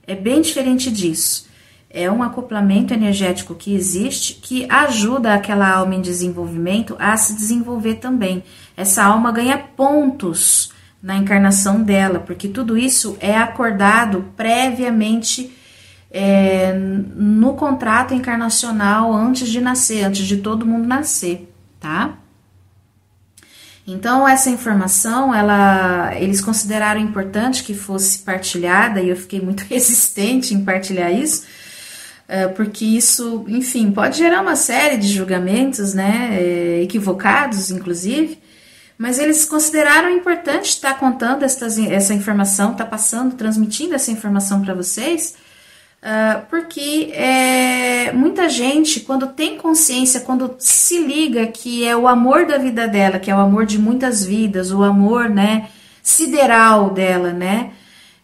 É bem diferente disso. é um acoplamento energético que existe que ajuda aquela alma em desenvolvimento a se desenvolver também. Essa alma ganha pontos na encarnação dela, porque tudo isso é acordado previamente é, no contrato encarnacional antes de nascer, antes de todo mundo nascer, tá? Então essa informação, ela, eles consideraram importante que fosse partilhada e eu fiquei muito *laughs* resistente em partilhar isso, é, porque isso, enfim, pode gerar uma série de julgamentos, né, é, equivocados, inclusive. Mas eles consideraram importante estar contando estas, essa informação, estar passando, transmitindo essa informação para vocês, uh, porque é, muita gente, quando tem consciência, quando se liga que é o amor da vida dela, que é o amor de muitas vidas, o amor né, sideral dela, né?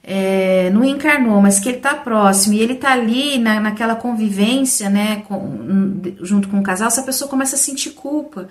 É, não encarnou, mas que ele está próximo e ele está ali na, naquela convivência, né, com, junto com o casal, essa pessoa começa a sentir culpa.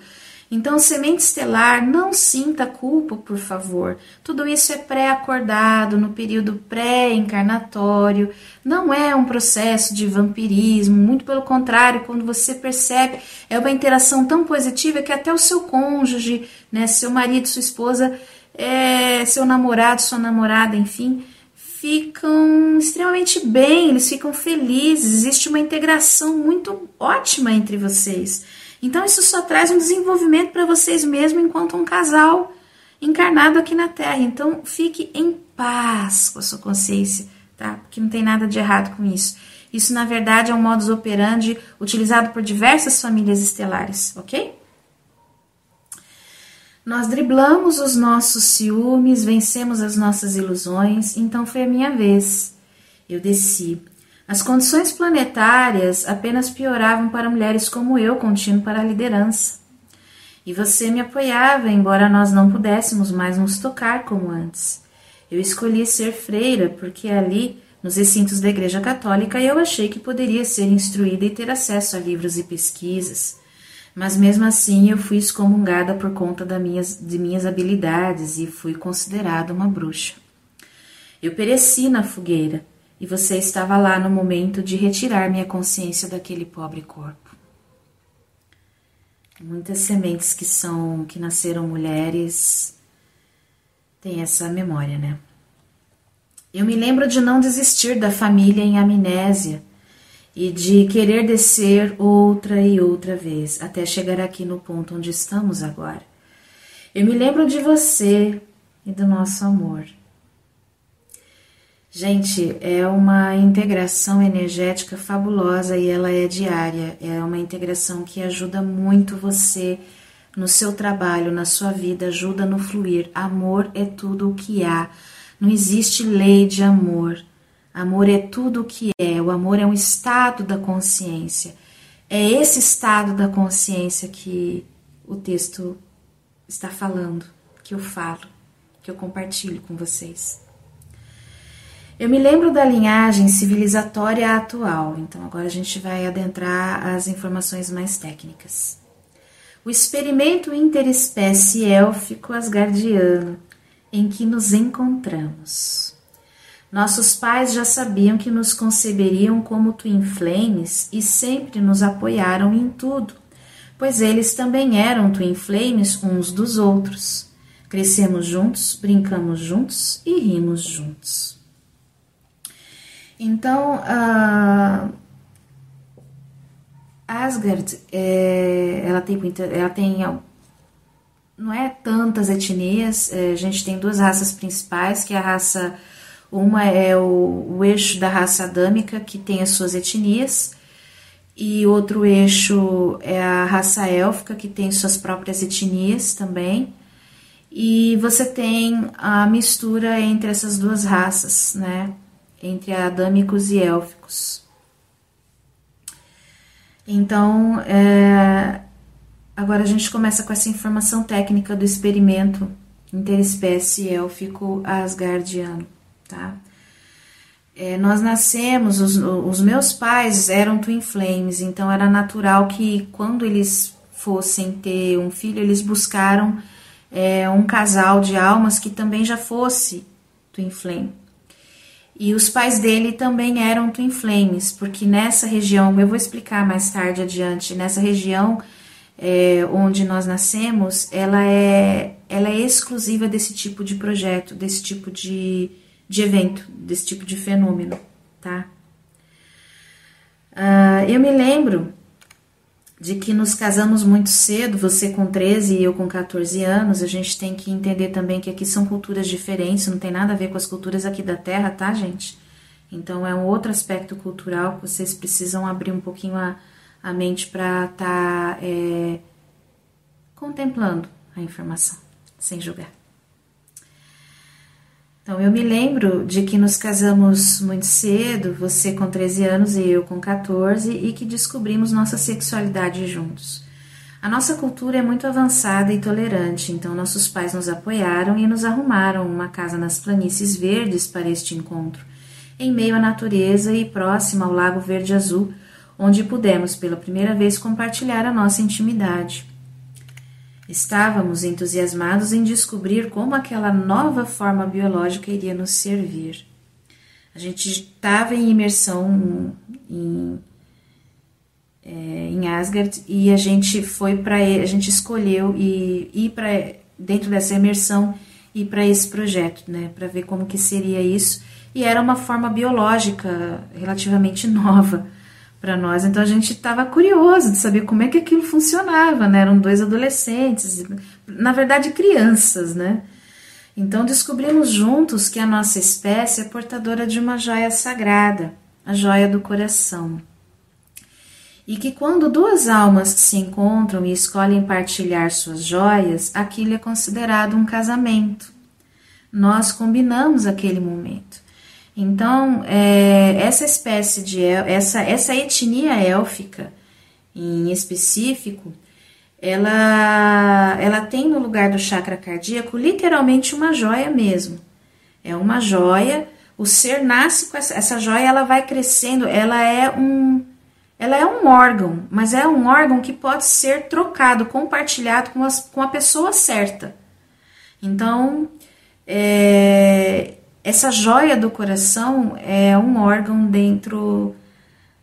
Então, semente estelar, não sinta culpa, por favor. Tudo isso é pré-acordado, no período pré-encarnatório. Não é um processo de vampirismo, muito pelo contrário, quando você percebe, é uma interação tão positiva que até o seu cônjuge, né, seu marido, sua esposa, é, seu namorado, sua namorada, enfim, ficam extremamente bem, eles ficam felizes, existe uma integração muito ótima entre vocês. Então isso só traz um desenvolvimento para vocês mesmos enquanto um casal encarnado aqui na Terra. Então fique em paz com a sua consciência, tá? Porque não tem nada de errado com isso. Isso na verdade é um modus operandi utilizado por diversas famílias estelares, ok? Nós driblamos os nossos ciúmes, vencemos as nossas ilusões, então foi a minha vez. Eu desci as condições planetárias apenas pioravam para mulheres como eu, contínuo para a liderança. E você me apoiava, embora nós não pudéssemos mais nos tocar como antes. Eu escolhi ser freira porque ali, nos recintos da Igreja Católica, eu achei que poderia ser instruída e ter acesso a livros e pesquisas. Mas mesmo assim eu fui excomungada por conta minhas, de minhas habilidades e fui considerada uma bruxa. Eu pereci na fogueira e você estava lá no momento de retirar minha consciência daquele pobre corpo. Muitas sementes que são que nasceram mulheres têm essa memória, né? Eu me lembro de não desistir da família em amnésia e de querer descer outra e outra vez até chegar aqui no ponto onde estamos agora. Eu me lembro de você e do nosso amor. Gente, é uma integração energética fabulosa e ela é diária. É uma integração que ajuda muito você no seu trabalho, na sua vida, ajuda no fluir. Amor é tudo o que há. Não existe lei de amor. Amor é tudo o que é. O amor é um estado da consciência. É esse estado da consciência que o texto está falando, que eu falo, que eu compartilho com vocês. Eu me lembro da linhagem civilizatória atual, então agora a gente vai adentrar as informações mais técnicas. O experimento interespécie élfico asgardiano em que nos encontramos. Nossos pais já sabiam que nos conceberiam como twin flames e sempre nos apoiaram em tudo, pois eles também eram twin flames uns dos outros. Crescemos juntos, brincamos juntos e rimos juntos. Então, a Asgard, é, ela tem ela tem não é tantas etnias. É, a gente tem duas raças principais, que é a raça uma é o, o eixo da raça adâmica, que tem as suas etnias, e outro eixo é a raça élfica, que tem suas próprias etnias também. E você tem a mistura entre essas duas raças, né? Entre adâmicos e élficos. Então, é, agora a gente começa com essa informação técnica do experimento interespécie élfico asgardiano, tá? É, nós nascemos, os, os, meus pais eram twin flames, então era natural que quando eles fossem ter um filho, eles buscaram é, um casal de almas que também já fosse twin flame. E os pais dele também eram Twin Flames, porque nessa região, eu vou explicar mais tarde adiante, nessa região é, onde nós nascemos, ela é, ela é exclusiva desse tipo de projeto, desse tipo de, de evento, desse tipo de fenômeno, tá? Uh, eu me lembro de que nos casamos muito cedo, você com 13 e eu com 14 anos. A gente tem que entender também que aqui são culturas diferentes, não tem nada a ver com as culturas aqui da Terra, tá, gente? Então é um outro aspecto cultural que vocês precisam abrir um pouquinho a, a mente para estar tá, é, contemplando a informação, sem julgar. Então, eu me lembro de que nos casamos muito cedo, você com 13 anos e eu com 14, e que descobrimos nossa sexualidade juntos. A nossa cultura é muito avançada e tolerante, então nossos pais nos apoiaram e nos arrumaram uma casa nas planícies verdes para este encontro, em meio à natureza e próxima ao Lago Verde Azul, onde pudemos pela primeira vez compartilhar a nossa intimidade. Estávamos entusiasmados em descobrir como aquela nova forma biológica iria nos servir. A gente estava em imersão em, é, em Asgard e a gente foi para a gente escolheu ir, ir para dentro dessa imersão ir para esse projeto, né, para ver como que seria isso. E era uma forma biológica relativamente *laughs* nova para nós. Então a gente estava curioso de saber como é que aquilo funcionava, né? Eram dois adolescentes, na verdade crianças, né? Então descobrimos juntos que a nossa espécie é portadora de uma joia sagrada, a joia do coração. E que quando duas almas se encontram e escolhem partilhar suas joias, aquilo é considerado um casamento. Nós combinamos aquele momento. Então, é, essa espécie de essa, essa etnia élfica em específico, ela, ela tem no lugar do chakra cardíaco literalmente uma joia mesmo. É uma joia, o ser nasce com essa, essa joia, ela vai crescendo, ela é um ela é um órgão, mas é um órgão que pode ser trocado, compartilhado com, as, com a pessoa certa. Então, é, essa joia do coração é um órgão dentro.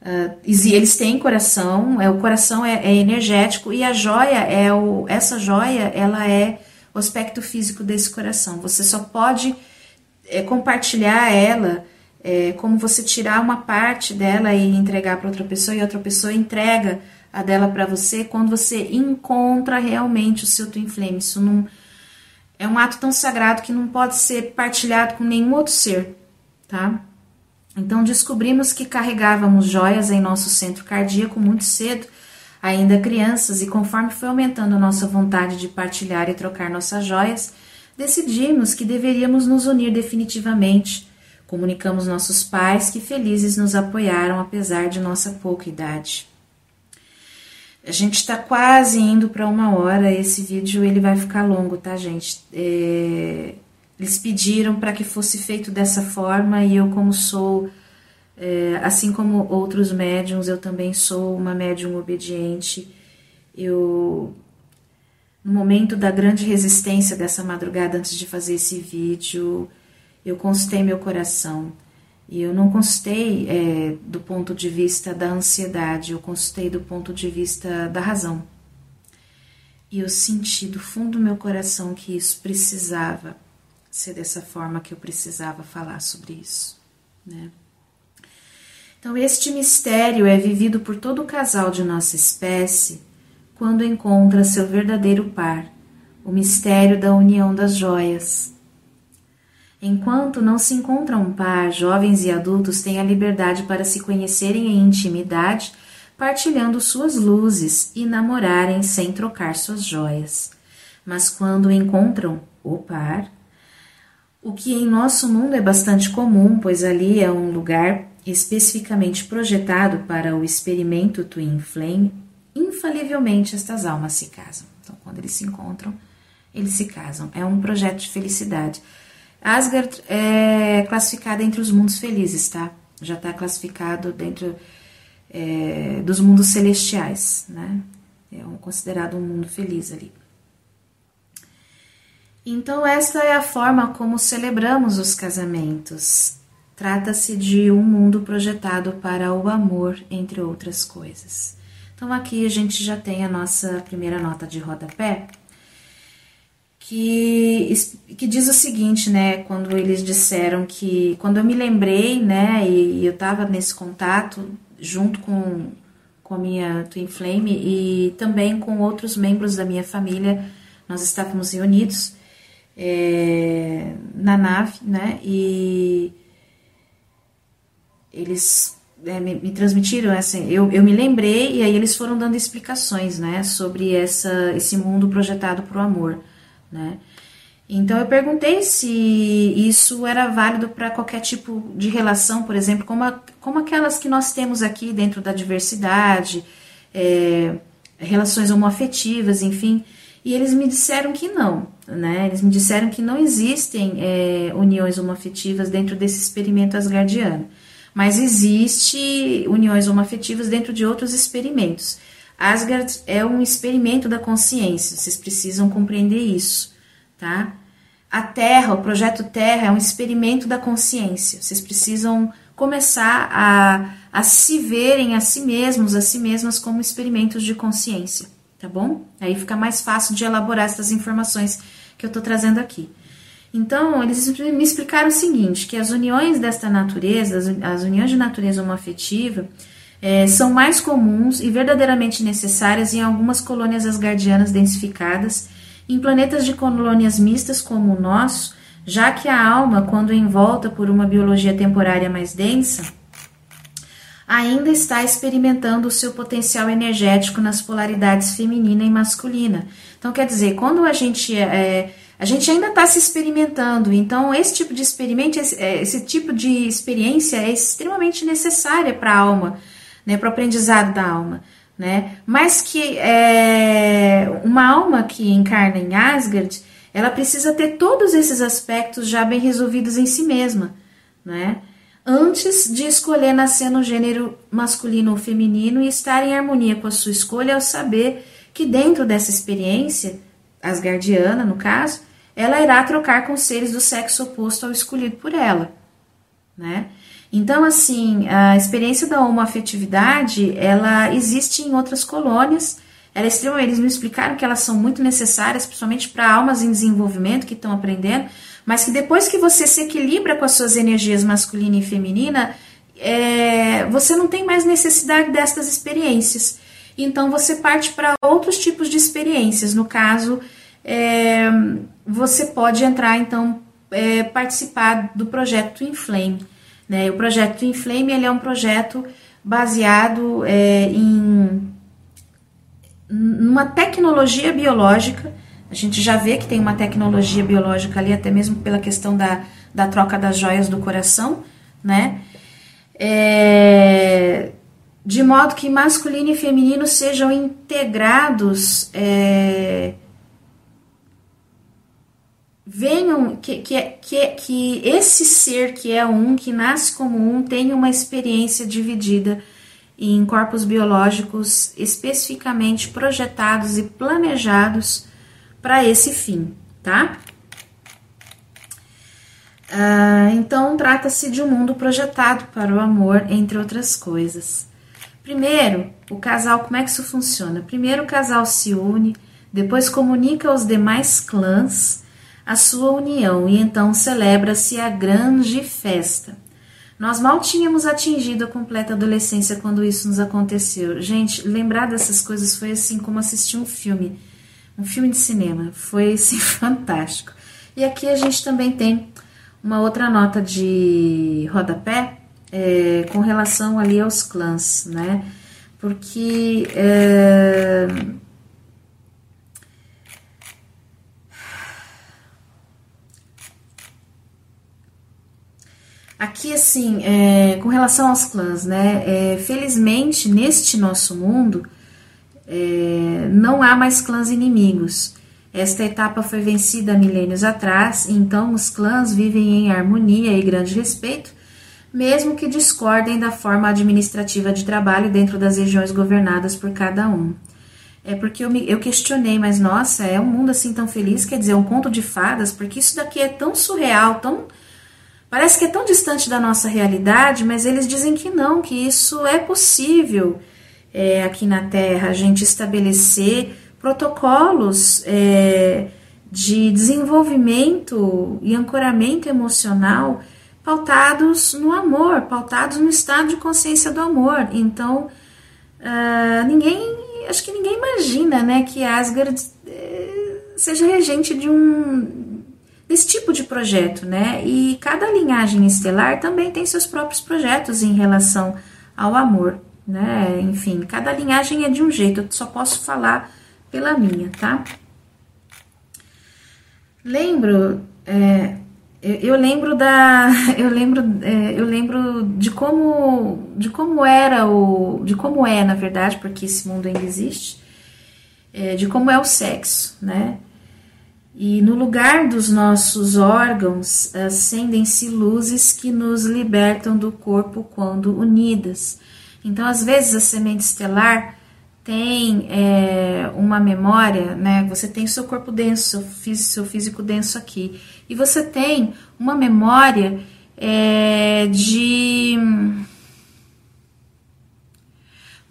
Uh, eles têm coração, é o coração é, é, energético e a joia é o, essa joia ela é o aspecto físico desse coração. Você só pode é, compartilhar ela é, como você tirar uma parte dela e entregar para outra pessoa e outra pessoa entrega a dela para você quando você encontra realmente o seu twin flame. Isso não é um ato tão sagrado que não pode ser partilhado com nenhum outro ser, tá? Então descobrimos que carregávamos joias em nosso centro cardíaco muito cedo, ainda crianças, e conforme foi aumentando a nossa vontade de partilhar e trocar nossas joias, decidimos que deveríamos nos unir definitivamente. Comunicamos nossos pais que felizes nos apoiaram apesar de nossa pouca idade. A gente está quase indo para uma hora. Esse vídeo ele vai ficar longo, tá, gente? É, eles pediram para que fosse feito dessa forma e eu, como sou, é, assim como outros médiums, eu também sou uma médium obediente. Eu, no momento da grande resistência dessa madrugada, antes de fazer esse vídeo, eu consultei meu coração. E eu não consultei é, do ponto de vista da ansiedade, eu consultei do ponto de vista da razão. E eu senti do fundo do meu coração que isso precisava ser dessa forma que eu precisava falar sobre isso, né? Então, este mistério é vivido por todo casal de nossa espécie quando encontra seu verdadeiro par, o mistério da união das joias Enquanto não se encontra um par, jovens e adultos têm a liberdade para se conhecerem em intimidade, partilhando suas luzes e namorarem sem trocar suas joias. Mas quando encontram o par, o que em nosso mundo é bastante comum, pois ali é um lugar especificamente projetado para o experimento Twin Flame, infalivelmente estas almas se casam. Então, quando eles se encontram, eles se casam. É um projeto de felicidade. Asgard é classificada entre os mundos felizes, tá? Já está classificado dentro é, dos mundos celestiais, né? É um, considerado um mundo feliz ali. Então, esta é a forma como celebramos os casamentos. Trata-se de um mundo projetado para o amor, entre outras coisas. Então aqui a gente já tem a nossa primeira nota de rodapé, que, que diz o seguinte, né, quando eles disseram que, quando eu me lembrei, né, e eu estava nesse contato junto com, com a minha Twin Flame e também com outros membros da minha família, nós estávamos reunidos é, na nave, né, e eles é, me, me, transmitiram, assim, eu, eu me lembrei e aí eles foram dando explicações, né, sobre essa, esse mundo projetado para o amor, né. Então eu perguntei se isso era válido para qualquer tipo de relação, por exemplo, como, a, como aquelas que nós temos aqui dentro da diversidade, é, relações homoafetivas, enfim. E eles me disseram que não, né? Eles me disseram que não existem é, uniões homoafetivas dentro desse experimento asgardiano. Mas existe uniões homoafetivas dentro de outros experimentos. Asgard é um experimento da consciência, vocês precisam compreender isso, tá? A Terra, o projeto Terra é um experimento da consciência. Vocês precisam começar a, a se verem a si mesmos, a si mesmas como experimentos de consciência, tá bom? Aí fica mais fácil de elaborar essas informações que eu estou trazendo aqui. Então, eles me explicaram o seguinte, que as uniões desta natureza, as uniões de natureza homoafetiva, é, são mais comuns e verdadeiramente necessárias em algumas colônias asgardianas densificadas, em planetas de colônias mistas como o nosso, já que a alma, quando envolta por uma biologia temporária mais densa, ainda está experimentando o seu potencial energético nas polaridades feminina e masculina. Então, quer dizer, quando a gente é, a gente ainda está se experimentando, então esse tipo de experimento, esse, é, esse tipo de experiência é extremamente necessária para a alma, né, para o aprendizado da alma. Né? Mas que é, uma alma que encarna em Asgard, ela precisa ter todos esses aspectos já bem resolvidos em si mesma, né? Antes de escolher nascer no gênero masculino ou feminino e estar em harmonia com a sua escolha, ao saber que dentro dessa experiência, asgardiana no caso, ela irá trocar com seres do sexo oposto ao escolhido por ela, né? Então, assim, a experiência da homoafetividade, ela existe em outras colônias, ela é extremamente, eles me explicaram que elas são muito necessárias, principalmente para almas em desenvolvimento que estão aprendendo, mas que depois que você se equilibra com as suas energias masculina e feminina, é, você não tem mais necessidade destas experiências. Então você parte para outros tipos de experiências. No caso, é, você pode entrar, então, é, participar do projeto Twin Flame. Né? O projeto Twin Flame ele é um projeto baseado é, em numa tecnologia biológica. A gente já vê que tem uma tecnologia biológica ali, até mesmo pela questão da, da troca das joias do coração, né? É, de modo que masculino e feminino sejam integrados é, venham que, que, que, que esse ser que é um, que nasce como um, tenha uma experiência dividida em corpos biológicos especificamente projetados e planejados para esse fim, tá? Ah, então, trata-se de um mundo projetado para o amor, entre outras coisas. Primeiro, o casal, como é que isso funciona? Primeiro, o casal se une, depois comunica aos demais clãs a sua união e então celebra-se a grande festa. Nós mal tínhamos atingido a completa adolescência quando isso nos aconteceu. Gente, lembrar dessas coisas foi assim como assistir um filme, um filme de cinema. Foi assim *laughs* fantástico. E aqui a gente também tem uma outra nota de rodapé é, com relação ali aos clãs, né? Porque é, Aqui, assim, é, com relação aos clãs, né? É, felizmente, neste nosso mundo, é, não há mais clãs inimigos. Esta etapa foi vencida há milênios atrás, então os clãs vivem em harmonia e grande respeito, mesmo que discordem da forma administrativa de trabalho dentro das regiões governadas por cada um. É porque eu, me, eu questionei, mas nossa, é um mundo assim tão feliz, quer dizer, um conto de fadas, porque isso daqui é tão surreal, tão Parece que é tão distante da nossa realidade, mas eles dizem que não, que isso é possível é, aqui na Terra, a gente estabelecer protocolos é, de desenvolvimento e ancoramento emocional pautados no amor, pautados no estado de consciência do amor. Então, uh, ninguém, acho que ninguém imagina, né, que Asgard uh, seja regente de um desse tipo de projeto, né? E cada linhagem estelar também tem seus próprios projetos em relação ao amor, né? Enfim, cada linhagem é de um jeito, eu só posso falar pela minha, tá? Lembro, é, eu, lembro da, *laughs* eu lembro, é, eu lembro de como, de como era o, de como é na verdade, porque esse mundo ainda existe, é, de como é o sexo, né? E no lugar dos nossos órgãos acendem-se luzes que nos libertam do corpo quando unidas. Então, às vezes, a semente estelar tem é, uma memória, né? Você tem seu corpo denso, seu físico, denso aqui, e você tem uma memória é, de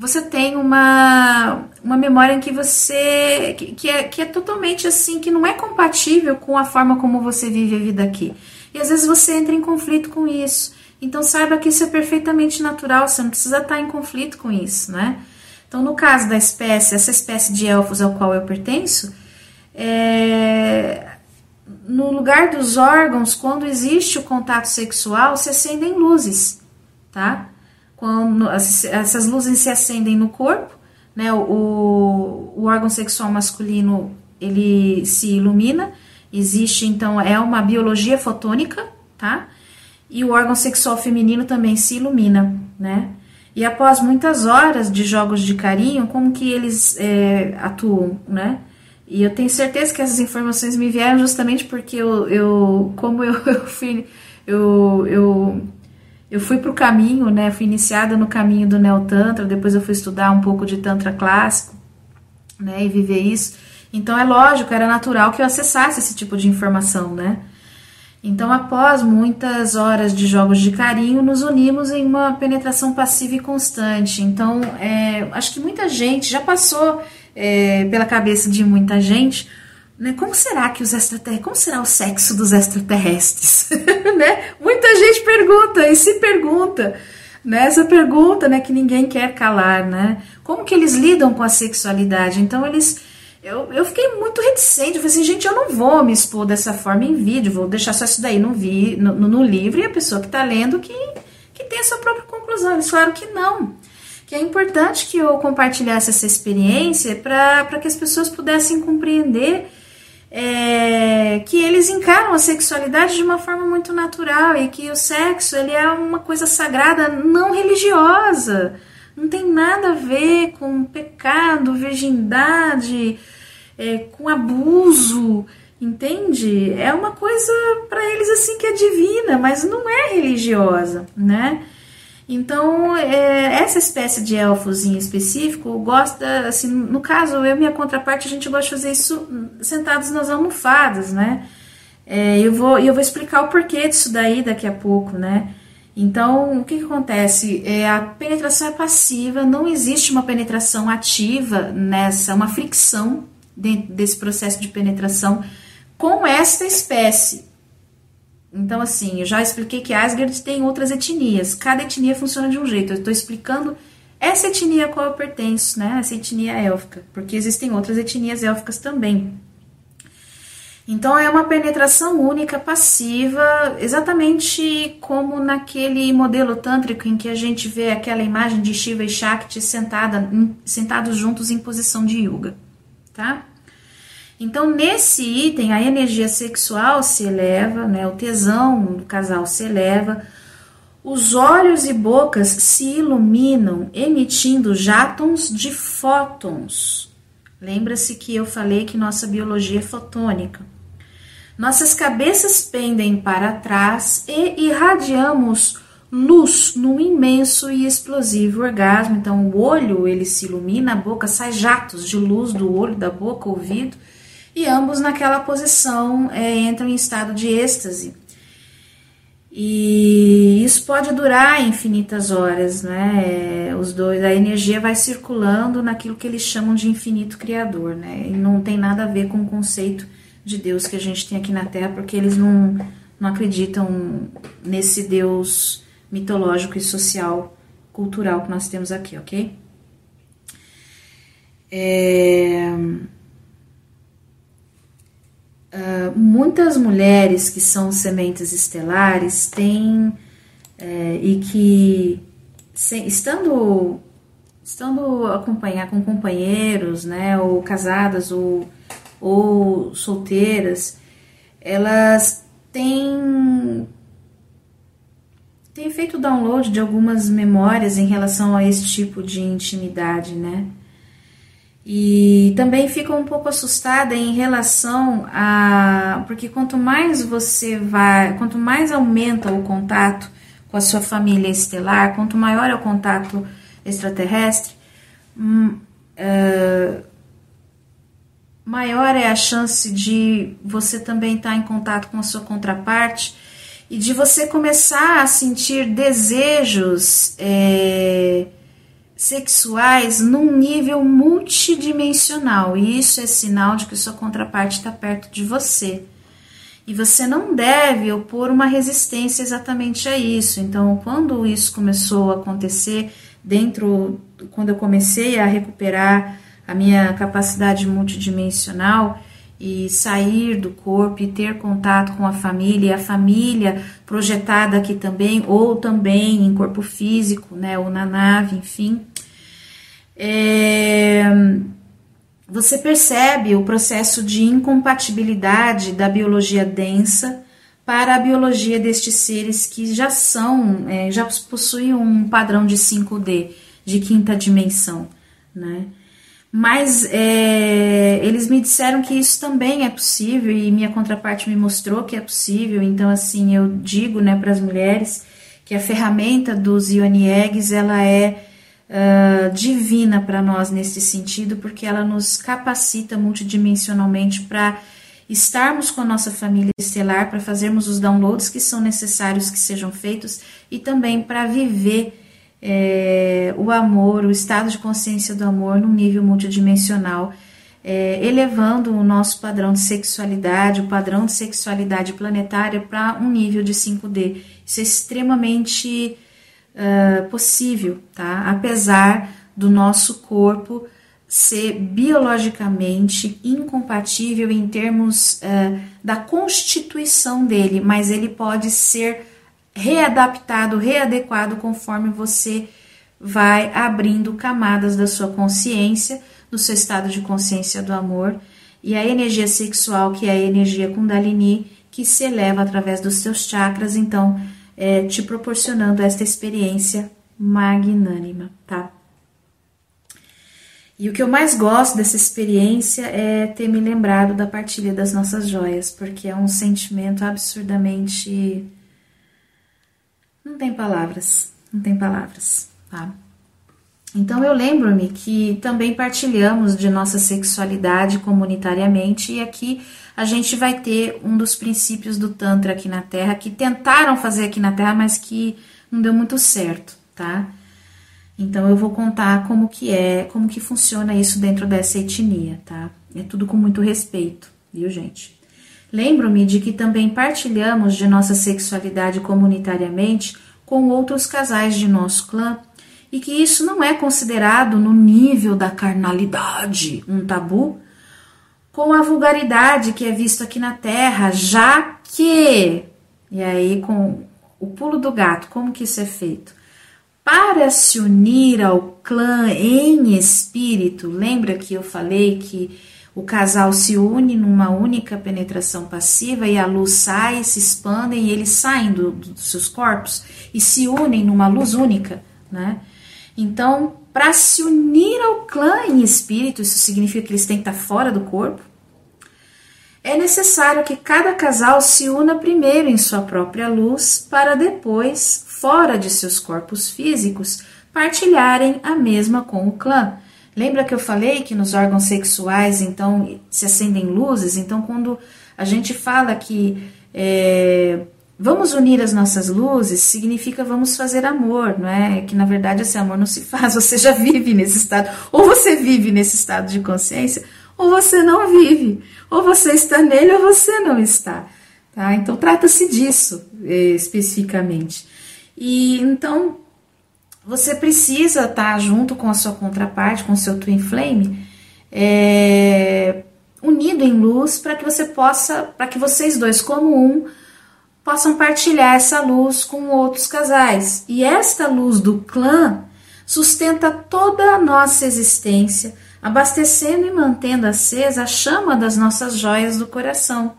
você tem uma, uma memória em que você. Que, que, é, que é totalmente assim, que não é compatível com a forma como você vive a vida aqui. E às vezes você entra em conflito com isso. Então saiba que isso é perfeitamente natural, você não precisa estar em conflito com isso, né? Então, no caso da espécie, essa espécie de elfos ao qual eu pertenço, é, no lugar dos órgãos, quando existe o contato sexual, se acendem luzes, tá? Quando essas luzes se acendem no corpo, né, o, o órgão sexual masculino ele se ilumina, existe então é uma biologia fotônica, tá? E o órgão sexual feminino também se ilumina, né? E após muitas horas de jogos de carinho, como que eles é, atuam, né? E eu tenho certeza que essas informações me vieram justamente porque eu, eu como eu, eu *laughs* fui, eu, eu eu fui para o caminho, né? Fui iniciada no caminho do Neo Tantra, depois eu fui estudar um pouco de Tantra clássico, né? E viver isso. Então é lógico, era natural que eu acessasse esse tipo de informação, né? Então, após muitas horas de jogos de carinho, nos unimos em uma penetração passiva e constante. Então, é, acho que muita gente já passou é, pela cabeça de muita gente né? Como será que os extraterrestres, como será o sexo dos extraterrestres? *laughs* né? Muita gente pergunta e se pergunta, né? Essa pergunta, né, que ninguém quer calar, né? Como que eles lidam com a sexualidade? Então eles eu, eu fiquei muito reticente, eu falei assim, gente, eu não vou me expor dessa forma em vídeo, vou deixar só isso daí no, vi, no, no livro e a pessoa que está lendo que, que tem a sua própria conclusão. Eles falaram que não, que é importante que eu compartilhasse essa experiência para que as pessoas pudessem compreender é, que eles encaram a sexualidade de uma forma muito natural e que o sexo ele é uma coisa sagrada não religiosa, não tem nada a ver com pecado, virgindade, é, com abuso, entende? É uma coisa para eles assim que é divina, mas não é religiosa, né? Então, é, essa espécie de elfos em específico gosta, assim, no caso, eu e minha contraparte, a gente gosta de fazer isso sentados nas almofadas, né? É, eu, vou, eu vou explicar o porquê disso daí daqui a pouco, né? Então, o que, que acontece? É, a penetração é passiva, não existe uma penetração ativa nessa, uma fricção dentro desse processo de penetração com esta espécie. Então, assim, eu já expliquei que Asgard tem outras etnias. Cada etnia funciona de um jeito. Eu estou explicando essa etnia a qual eu pertenço, né? Essa etnia élfica. Porque existem outras etnias élficas também. Então, é uma penetração única, passiva, exatamente como naquele modelo tântrico em que a gente vê aquela imagem de Shiva e Shakti sentada, sentados juntos em posição de yoga, tá? Então, nesse item, a energia sexual se eleva, né, o tesão do casal se eleva, os olhos e bocas se iluminam, emitindo játons de fótons. Lembra-se que eu falei que nossa biologia é fotônica. Nossas cabeças pendem para trás e irradiamos luz num imenso e explosivo orgasmo. Então, o olho ele se ilumina, a boca sai jatos de luz do olho, da boca, ouvido e ambos naquela posição é, entram em estado de êxtase. E isso pode durar infinitas horas, né? É, os dois, a energia vai circulando naquilo que eles chamam de infinito criador, né? E não tem nada a ver com o conceito de Deus que a gente tem aqui na Terra, porque eles não, não acreditam nesse Deus mitológico e social, cultural que nós temos aqui, ok? É... Uh, muitas mulheres que são sementes estelares têm é, e que se, estando estando acompanhar com companheiros, né, ou casadas ou, ou solteiras, elas têm têm feito download de algumas memórias em relação a esse tipo de intimidade, né? E também fico um pouco assustada em relação a. Porque quanto mais você vai. Quanto mais aumenta o contato com a sua família estelar, quanto maior é o contato extraterrestre, hum, uh, maior é a chance de você também estar em contato com a sua contraparte e de você começar a sentir desejos. É, sexuais num nível multidimensional, e isso é sinal de que sua contraparte está perto de você. E você não deve opor uma resistência exatamente a isso. Então, quando isso começou a acontecer dentro, quando eu comecei a recuperar a minha capacidade multidimensional, e sair do corpo e ter contato com a família, e a família projetada aqui também, ou também em corpo físico, né, ou na nave, enfim. É, você percebe o processo de incompatibilidade da biologia densa para a biologia destes seres que já são, é, já possuem um padrão de 5D, de quinta dimensão, né? Mas é, eles me disseram que isso também é possível e minha contraparte me mostrou que é possível. Então, assim, eu digo né, para as mulheres que a ferramenta dos Ioni Eggs, ela é uh, divina para nós nesse sentido, porque ela nos capacita multidimensionalmente para estarmos com a nossa família estelar, para fazermos os downloads que são necessários que sejam feitos e também para viver é, o amor, o estado de consciência do amor num nível multidimensional, é, elevando o nosso padrão de sexualidade, o padrão de sexualidade planetária para um nível de 5D. Isso é extremamente uh, possível, tá? Apesar do nosso corpo ser biologicamente incompatível em termos uh, da constituição dele, mas ele pode ser readaptado, readequado conforme você vai abrindo camadas da sua consciência, do seu estado de consciência do amor e a energia sexual, que é a energia Kundalini, que se eleva através dos seus chakras, então, é, te proporcionando esta experiência magnânima, tá? E o que eu mais gosto dessa experiência é ter me lembrado da partilha das nossas joias, porque é um sentimento absurdamente não tem palavras, não tem palavras, tá? Então eu lembro-me que também partilhamos de nossa sexualidade comunitariamente e aqui a gente vai ter um dos princípios do Tantra aqui na Terra que tentaram fazer aqui na Terra, mas que não deu muito certo, tá? Então eu vou contar como que é, como que funciona isso dentro dessa etnia, tá? É tudo com muito respeito, viu, gente? Lembro-me de que também partilhamos de nossa sexualidade comunitariamente com outros casais de nosso clã e que isso não é considerado no nível da carnalidade um tabu, com a vulgaridade que é visto aqui na Terra, já que, e aí com o pulo do gato, como que isso é feito? Para se unir ao clã em espírito, lembra que eu falei que o casal se une numa única penetração passiva e a luz sai, se expandem e eles saem do, dos seus corpos e se unem numa luz única, né? Então, para se unir ao clã em espírito, isso significa que eles têm que estar fora do corpo. É necessário que cada casal se una primeiro em sua própria luz, para depois, fora de seus corpos físicos, partilharem a mesma com o clã. Lembra que eu falei que nos órgãos sexuais, então, se acendem luzes? Então, quando a gente fala que é, vamos unir as nossas luzes significa vamos fazer amor, não é? Que na verdade esse amor não se *laughs* faz, você já vive nesse estado, ou você vive nesse estado de consciência, ou você não vive, ou você está nele ou você não está, tá? Então trata-se disso eh, especificamente. E então você precisa estar junto com a sua contraparte, com o seu twin flame, é, unido em luz para que você possa, para que vocês dois como um possam partilhar essa luz com outros casais. E esta luz do clã sustenta toda a nossa existência, abastecendo e mantendo acesa a chama das nossas joias do coração,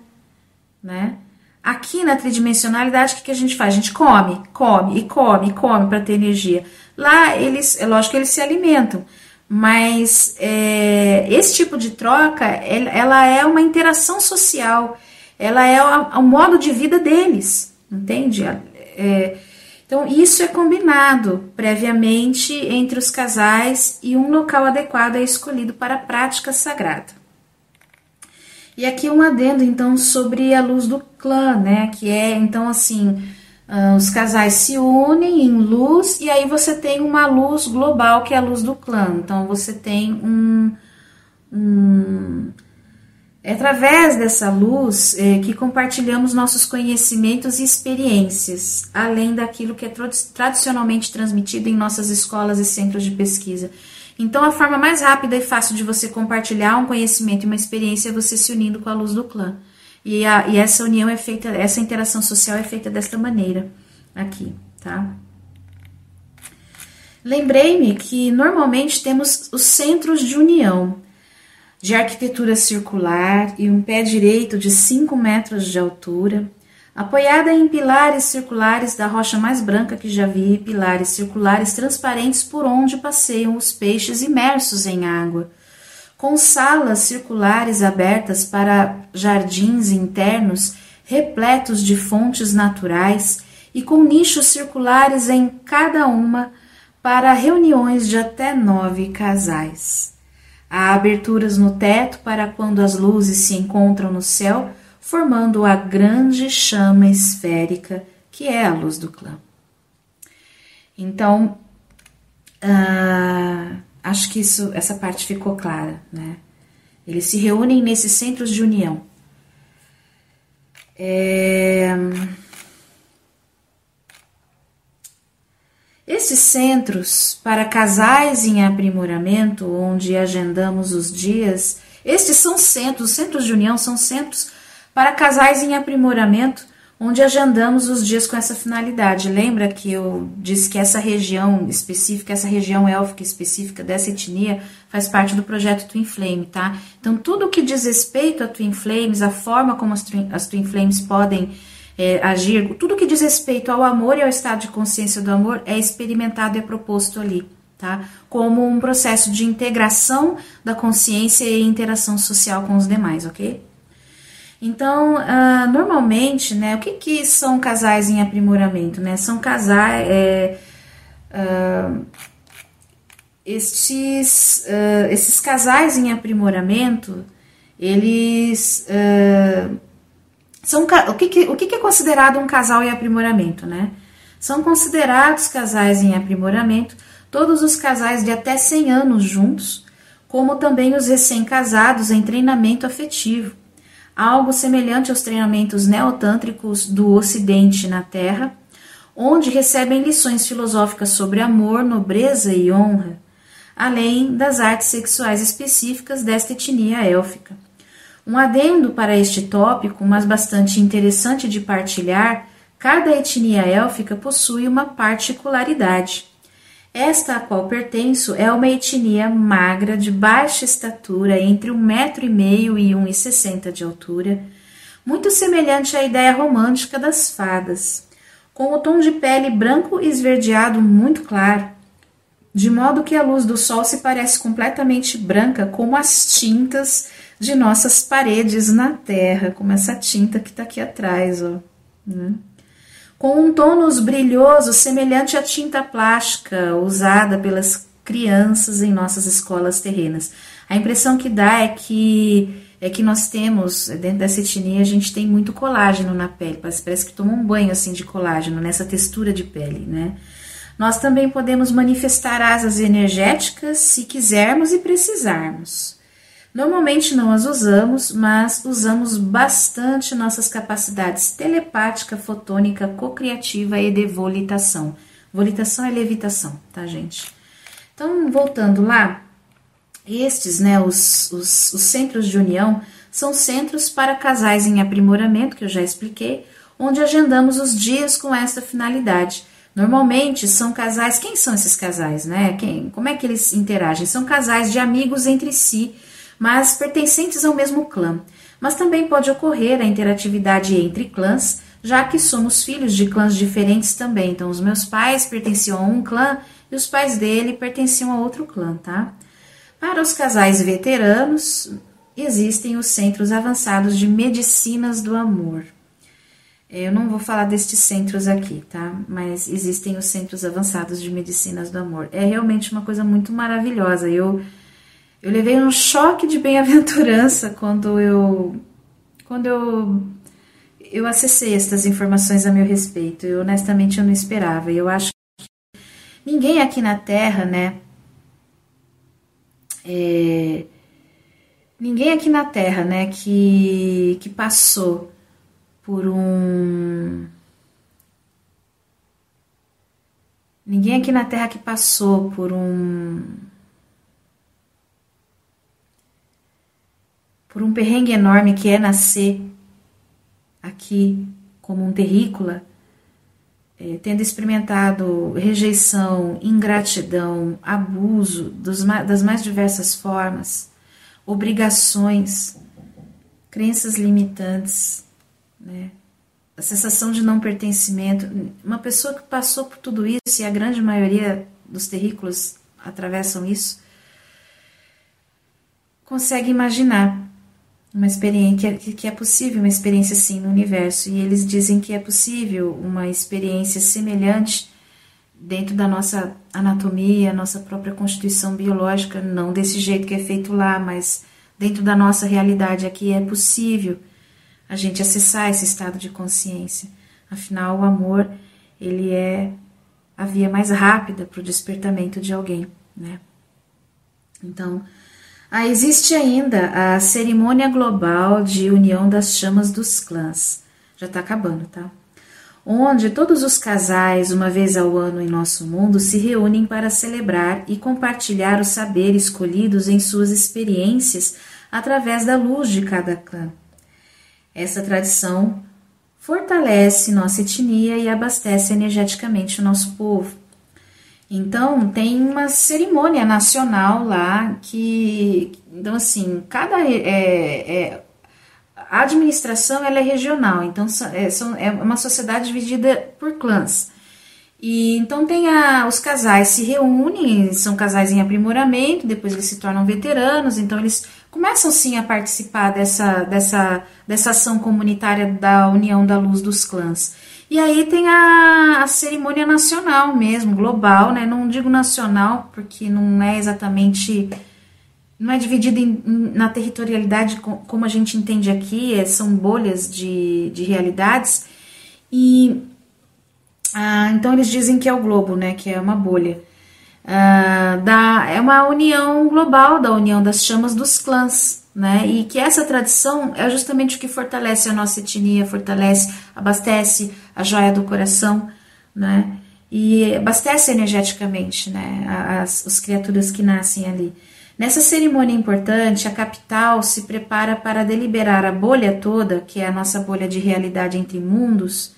né? Aqui na tridimensionalidade, o que, a gente faz? A gente come, come e come e come para ter energia. Lá, eles, é lógico que eles se alimentam, mas é, esse tipo de troca, ela é uma interação social, ela é o, o modo de vida deles, entende? É, então, isso é combinado previamente entre os casais e um local adequado é escolhido para a prática sagrada. E aqui um adendo, então, sobre a luz do clã, né? Que é, então, assim, uh, os casais se unem em luz e aí você tem uma luz global, que é a luz do clã. Então, você tem um. um é através dessa luz é, que compartilhamos nossos conhecimentos e experiências, além daquilo que é tradicionalmente transmitido em nossas escolas e centros de pesquisa. Então, a forma mais rápida e fácil de você compartilhar um conhecimento e uma experiência é você se unindo com a luz do clã. E, a, e essa união é feita, essa interação social é feita desta maneira aqui, tá? Lembrei-me que normalmente temos os centros de união de arquitetura circular e um pé direito de 5 metros de altura, apoiada em pilares circulares da rocha mais branca que já vi, pilares circulares transparentes por onde passeiam os peixes imersos em água, com salas circulares abertas para jardins internos repletos de fontes naturais e com nichos circulares em cada uma para reuniões de até nove casais. Há aberturas no teto para quando as luzes se encontram no céu formando a grande chama esférica que é a luz do clã. Então, uh, acho que isso, essa parte ficou clara, né? Eles se reúnem nesses centros de união. É... Esses centros para casais em aprimoramento, onde agendamos os dias, estes são centros, os centros de união são centros para casais em aprimoramento, onde agendamos os dias com essa finalidade. Lembra que eu disse que essa região específica, essa região élfica específica dessa etnia, faz parte do projeto Twin Flame, tá? Então, tudo que diz respeito a Twin Flames, a forma como as Twin, as twin Flames podem é, agir, tudo que diz respeito ao amor e ao estado de consciência do amor é experimentado e é proposto ali. Tá? Como um processo de integração da consciência e interação social com os demais, ok? Então, uh, normalmente, né, o que, que são casais em aprimoramento? Né? São casais. É, uh, estes, uh, esses casais em aprimoramento, eles são o que, que, o que, que é considerado um casal em aprimoramento, né? São considerados casais em aprimoramento todos os casais de até 100 anos juntos, como também os recém-casados em treinamento afetivo algo semelhante aos treinamentos neotântricos do Ocidente na Terra, onde recebem lições filosóficas sobre amor, nobreza e honra, além das artes sexuais específicas desta etnia élfica. Um adendo para este tópico, mas bastante interessante de partilhar, cada etnia élfica possui uma particularidade. Esta a qual pertenço é uma etnia magra, de baixa estatura, entre um metro e meio e um e sessenta de altura, muito semelhante à ideia romântica das fadas, com o tom de pele branco esverdeado muito claro, de modo que a luz do sol se parece completamente branca, como as tintas de nossas paredes na terra, como essa tinta que está aqui atrás, ó. Né? Com um tônus brilhoso semelhante à tinta plástica usada pelas crianças em nossas escolas terrenas. A impressão que dá é que é que nós temos, dentro dessa etnia, a gente tem muito colágeno na pele, parece que toma um banho assim de colágeno, nessa textura de pele, né? Nós também podemos manifestar asas energéticas se quisermos e precisarmos. Normalmente não as usamos, mas usamos bastante nossas capacidades telepática, fotônica, cocriativa e de volitação. Volitação é levitação, tá, gente? Então, voltando lá, estes, né, os, os, os centros de união, são centros para casais em aprimoramento, que eu já expliquei, onde agendamos os dias com esta finalidade. Normalmente são casais, quem são esses casais, né? Quem, como é que eles interagem? São casais de amigos entre si, mas pertencentes ao mesmo clã. Mas também pode ocorrer a interatividade entre clãs, já que somos filhos de clãs diferentes também. Então, os meus pais pertenciam a um clã e os pais dele pertenciam a outro clã, tá? Para os casais veteranos, existem os centros avançados de medicinas do amor. Eu não vou falar destes centros aqui, tá? Mas existem os centros avançados de medicinas do amor. É realmente uma coisa muito maravilhosa. Eu eu levei um choque de bem-aventurança *laughs* quando eu quando eu eu acessei estas informações a meu respeito. Eu honestamente eu não esperava. E eu acho que ninguém aqui na Terra, né? É, ninguém aqui na Terra, né, que que passou por um ninguém aqui na Terra que passou por um por um perrengue enorme que é nascer aqui como um terrícola, é, tendo experimentado rejeição, ingratidão, abuso dos, das mais diversas formas, obrigações, crenças limitantes, né? a sensação de não pertencimento. Uma pessoa que passou por tudo isso, e a grande maioria dos terrícolas atravessam isso, consegue imaginar uma experiência que é possível uma experiência assim no universo e eles dizem que é possível uma experiência semelhante dentro da nossa anatomia, nossa própria constituição biológica, não desse jeito que é feito lá, mas dentro da nossa realidade aqui é possível a gente acessar esse estado de consciência. Afinal, o amor ele é a via mais rápida para o despertamento de alguém, né? Então, ah, existe ainda a cerimônia global de união das chamas dos clãs. Já está acabando, tá? Onde todos os casais, uma vez ao ano em nosso mundo, se reúnem para celebrar e compartilhar os saberes colhidos em suas experiências através da luz de cada clã. Essa tradição fortalece nossa etnia e abastece energeticamente o nosso povo. Então, tem uma cerimônia nacional lá que. Então, assim, cada. É, é, a administração ela é regional, então é, são, é uma sociedade dividida por clãs. E então tem a, os casais se reúnem, são casais em aprimoramento, depois eles se tornam veteranos, então eles começam sim a participar dessa, dessa, dessa ação comunitária da União da Luz dos Clãs. E aí tem a, a, cerimônia nacional mesmo, global, né? Não digo nacional, porque não é exatamente. Não é dividido em, na territorialidade como a gente entende aqui, é, são bolhas de, de realidades. E ah, então eles dizem que é o globo, né? Que é uma bolha. Ah, da, é uma união global da união das chamas dos clãs né? E que essa tradição é justamente o que fortalece a nossa etnia, fortalece, abastece a joia do coração, né? E abastece energeticamente, né? As, as criaturas que nascem ali. Nessa cerimônia importante, a capital se prepara para deliberar a bolha toda, que é a nossa bolha de realidade entre mundos,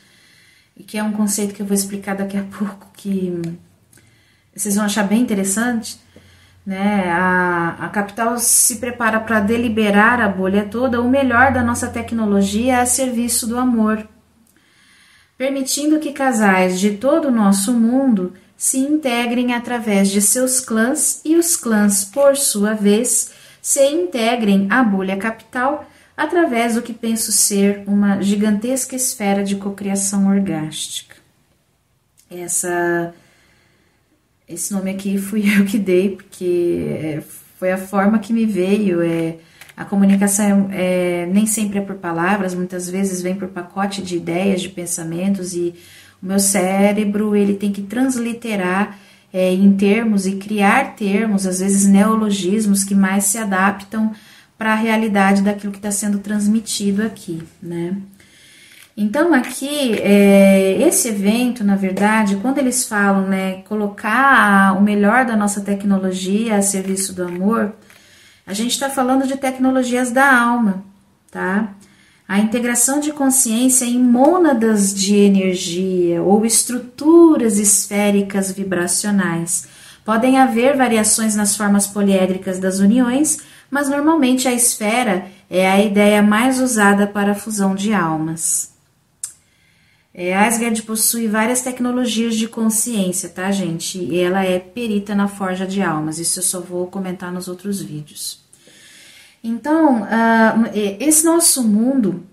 e que é um conceito que eu vou explicar daqui a *laughs* pouco, que vocês vão achar bem interessante né? A, a capital se prepara para deliberar a bolha toda o melhor da nossa tecnologia a serviço do amor, permitindo que casais de todo o nosso mundo se integrem através de seus clãs e os clãs, por sua vez, se integrem à bolha capital através do que penso ser uma gigantesca esfera de cocriação orgástica. Essa esse nome aqui fui *laughs* eu que dei, porque é, foi a forma que me veio. É, A comunicação é, é, nem sempre é por palavras, muitas vezes vem por pacote de ideias, de pensamentos e o meu cérebro ele tem que transliterar é, em termos e criar termos, às vezes neologismos que mais se adaptam para a realidade daquilo que está sendo transmitido aqui, né? Então aqui é, esse evento, na verdade, quando eles falam, né, colocar o melhor da nossa tecnologia a serviço do amor, a gente está falando de tecnologias da alma, tá? A integração de consciência em mônadas de energia ou estruturas esféricas vibracionais. Podem haver variações nas formas poliédricas das uniões, mas normalmente a esfera é a ideia mais usada para a fusão de almas. É, Asgard possui várias tecnologias de consciência, tá, gente? E ela é perita na forja de almas. Isso eu só vou comentar nos outros vídeos. Então, uh, esse nosso mundo,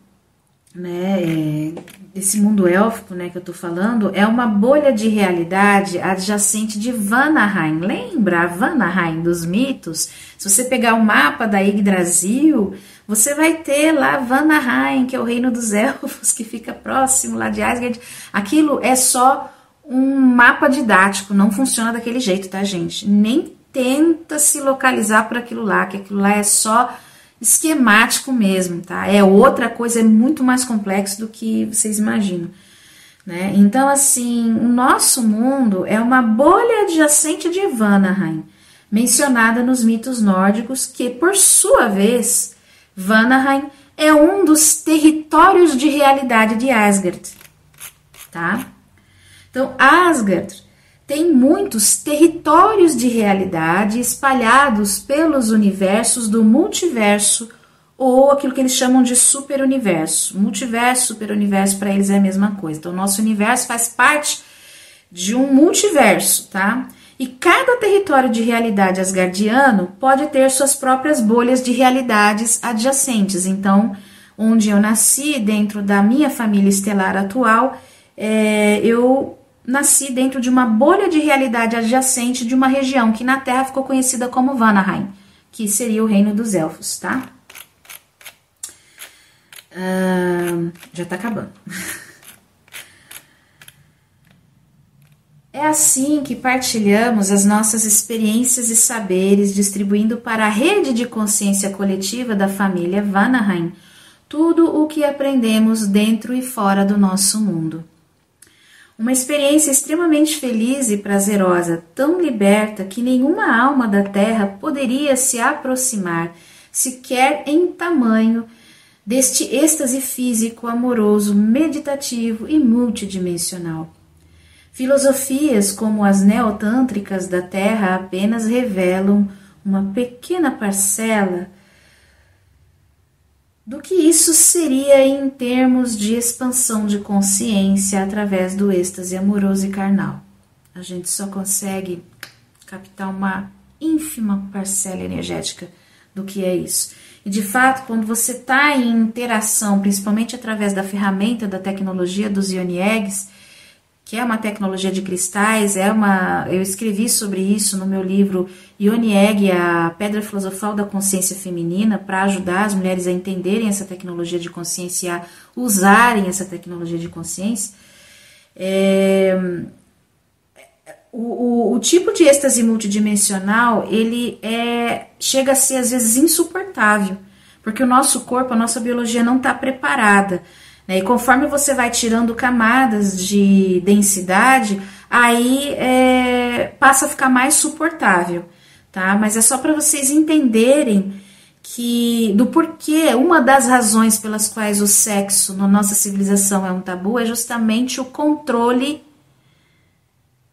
né, é, esse mundo élfico, né, que eu tô falando, é uma bolha de realidade adjacente de Vanaheim. Lembra a Vanaheim dos mitos? Se você pegar o mapa da Yggdrasil, você vai ter lá Vanaheim, que é o reino dos *laughs* elfos, que fica próximo lá de Asgard. Aquilo é só um mapa didático, não funciona daquele jeito, tá, gente? Nem tenta se localizar por aquilo lá, que aquilo lá é só esquemático mesmo, tá? É outra coisa, é muito mais complexo do que vocês imaginam. Né? Então, assim, o nosso mundo é uma bolha adjacente de Vanaheim, mencionada nos mitos nórdicos, que, por sua vez, Vanaheim é um dos territórios de realidade de Asgard, tá? Então, Asgard tem muitos territórios de realidade espalhados pelos universos do multiverso ou aquilo que eles chamam de superuniverso. Multiverso, superuniverso para eles é a mesma coisa. Então, nosso universo faz parte de um multiverso, tá? E cada território de realidade asgardiano pode ter suas próprias bolhas de realidades adjacentes. Então, onde eu nasci, dentro da minha família estelar atual, é, eu nasci dentro de uma bolha de realidade adjacente de uma região que na Terra ficou conhecida como Vanaheim, que seria o reino dos elfos, tá? Uh, já tá acabando. É assim que partilhamos as nossas experiências e saberes, distribuindo para a rede de consciência coletiva da família Vanaheim tudo o que aprendemos dentro e fora do nosso mundo. Uma experiência extremamente feliz e prazerosa, tão liberta que nenhuma alma da Terra poderia se aproximar, sequer em tamanho, deste êxtase físico, amoroso, meditativo e multidimensional. Filosofias como as neotântricas da Terra apenas revelam uma pequena parcela do que isso seria em termos de expansão de consciência através do êxtase amoroso e carnal. A gente só consegue captar uma ínfima parcela energética do que é isso. E de fato, quando você está em interação, principalmente através da ferramenta da tecnologia dos Ioni Eggs, que é uma tecnologia de cristais, é uma, eu escrevi sobre isso no meu livro Ioni Egg, a Pedra Filosofal da Consciência Feminina, para ajudar as mulheres a entenderem essa tecnologia de consciência e a usarem essa tecnologia de consciência. É, o, o, o, tipo de êxtase multidimensional, ele é, chega a ser às vezes insuportável, porque o nosso corpo, a nossa biologia não está preparada? E conforme você vai tirando camadas de densidade, aí é, passa a ficar mais suportável, tá? Mas é só para vocês entenderem que do porquê, uma das razões pelas quais o sexo na nossa civilização é um tabu é justamente o controle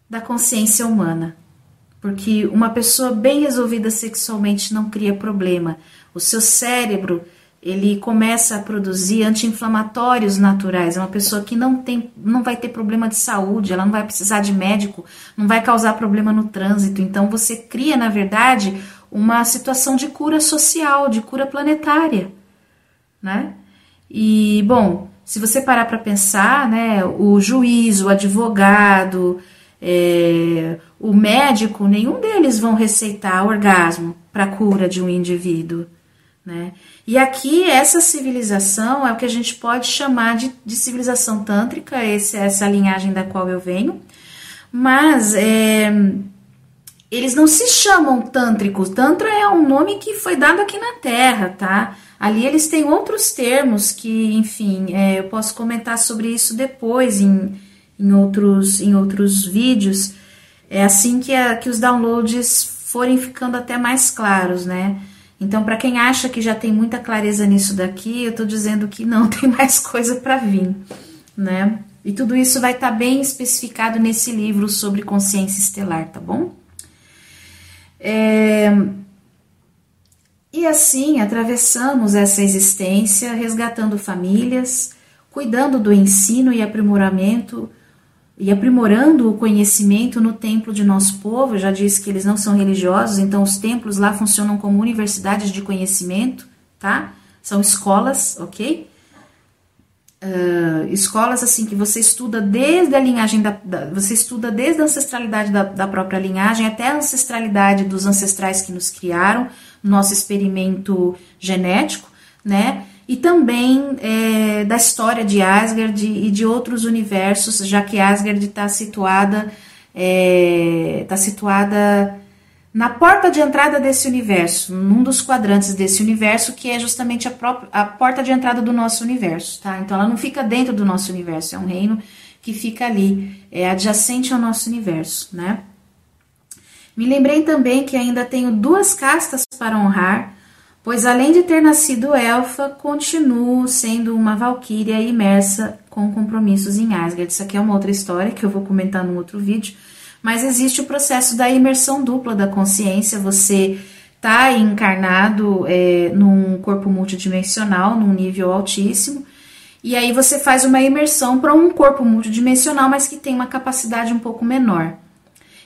da consciência humana. Porque uma pessoa bem resolvida sexualmente não cria problema. O seu cérebro ele começa a produzir anti-inflamatórios naturais. É uma pessoa que não tem, não vai ter problema de saúde, ela não vai precisar de médico, não vai causar problema no trânsito. Então você cria, na verdade, uma situação de cura social, de cura planetária, né? E bom, se você parar para pensar, né, o juiz, o advogado, é, o médico, nenhum deles vão receitar orgasmo para cura de um indivíduo Né? E aqui, essa civilização é o que a gente pode chamar de, de civilização tântrica, esse, essa linhagem da qual eu venho, mas é, eles não se chamam tântricos. Tantra é um nome que foi dado aqui na Terra, tá? Ali eles têm outros termos que, enfim, é, eu posso comentar sobre isso depois em, em, outros, em outros vídeos. É assim que, a, que os downloads forem ficando até mais claros, né? Então, para quem acha que já tem muita clareza nisso daqui, eu estou dizendo que não, *laughs* tem mais coisa para vir, né? E tudo isso vai estar tá bem especificado nesse livro sobre consciência estelar, tá bom? É, e assim atravessamos essa existência, resgatando famílias, cuidando do ensino e aprimoramento e aprimorando o conhecimento no templo de nosso povo. Eu já disse que eles não são religiosos, então os templos lá funcionam como universidades de conhecimento, tá? São escolas, ok? Uh, escolas assim que você estuda desde a linhagem da, da, você estuda desde a ancestralidade da, da própria linhagem até a ancestralidade dos ancestrais que nos criaram nosso experimento genético, né? E também é, da história de Asgard e de outros universos, já que Asgard está situada está é, tá situada na porta de entrada desse universo, num dos quadrantes desse universo, que é justamente a, própria, a porta de entrada do nosso universo, tá? Então ela não fica dentro do nosso universo, é um reino que fica ali, é adjacente ao nosso universo, né? Me lembrei também que ainda tenho duas castas para honrar, pois além de ter nascido elfa, continuo sendo uma valquíria imersa com compromissos em Asgard. Isso aqui é uma outra história que eu vou comentar num outro vídeo, mas existe o processo da imersão dupla da consciência. Você está encarnado é, num corpo multidimensional, num nível altíssimo, e aí você faz uma imersão para um corpo multidimensional, mas que tem uma capacidade um pouco menor.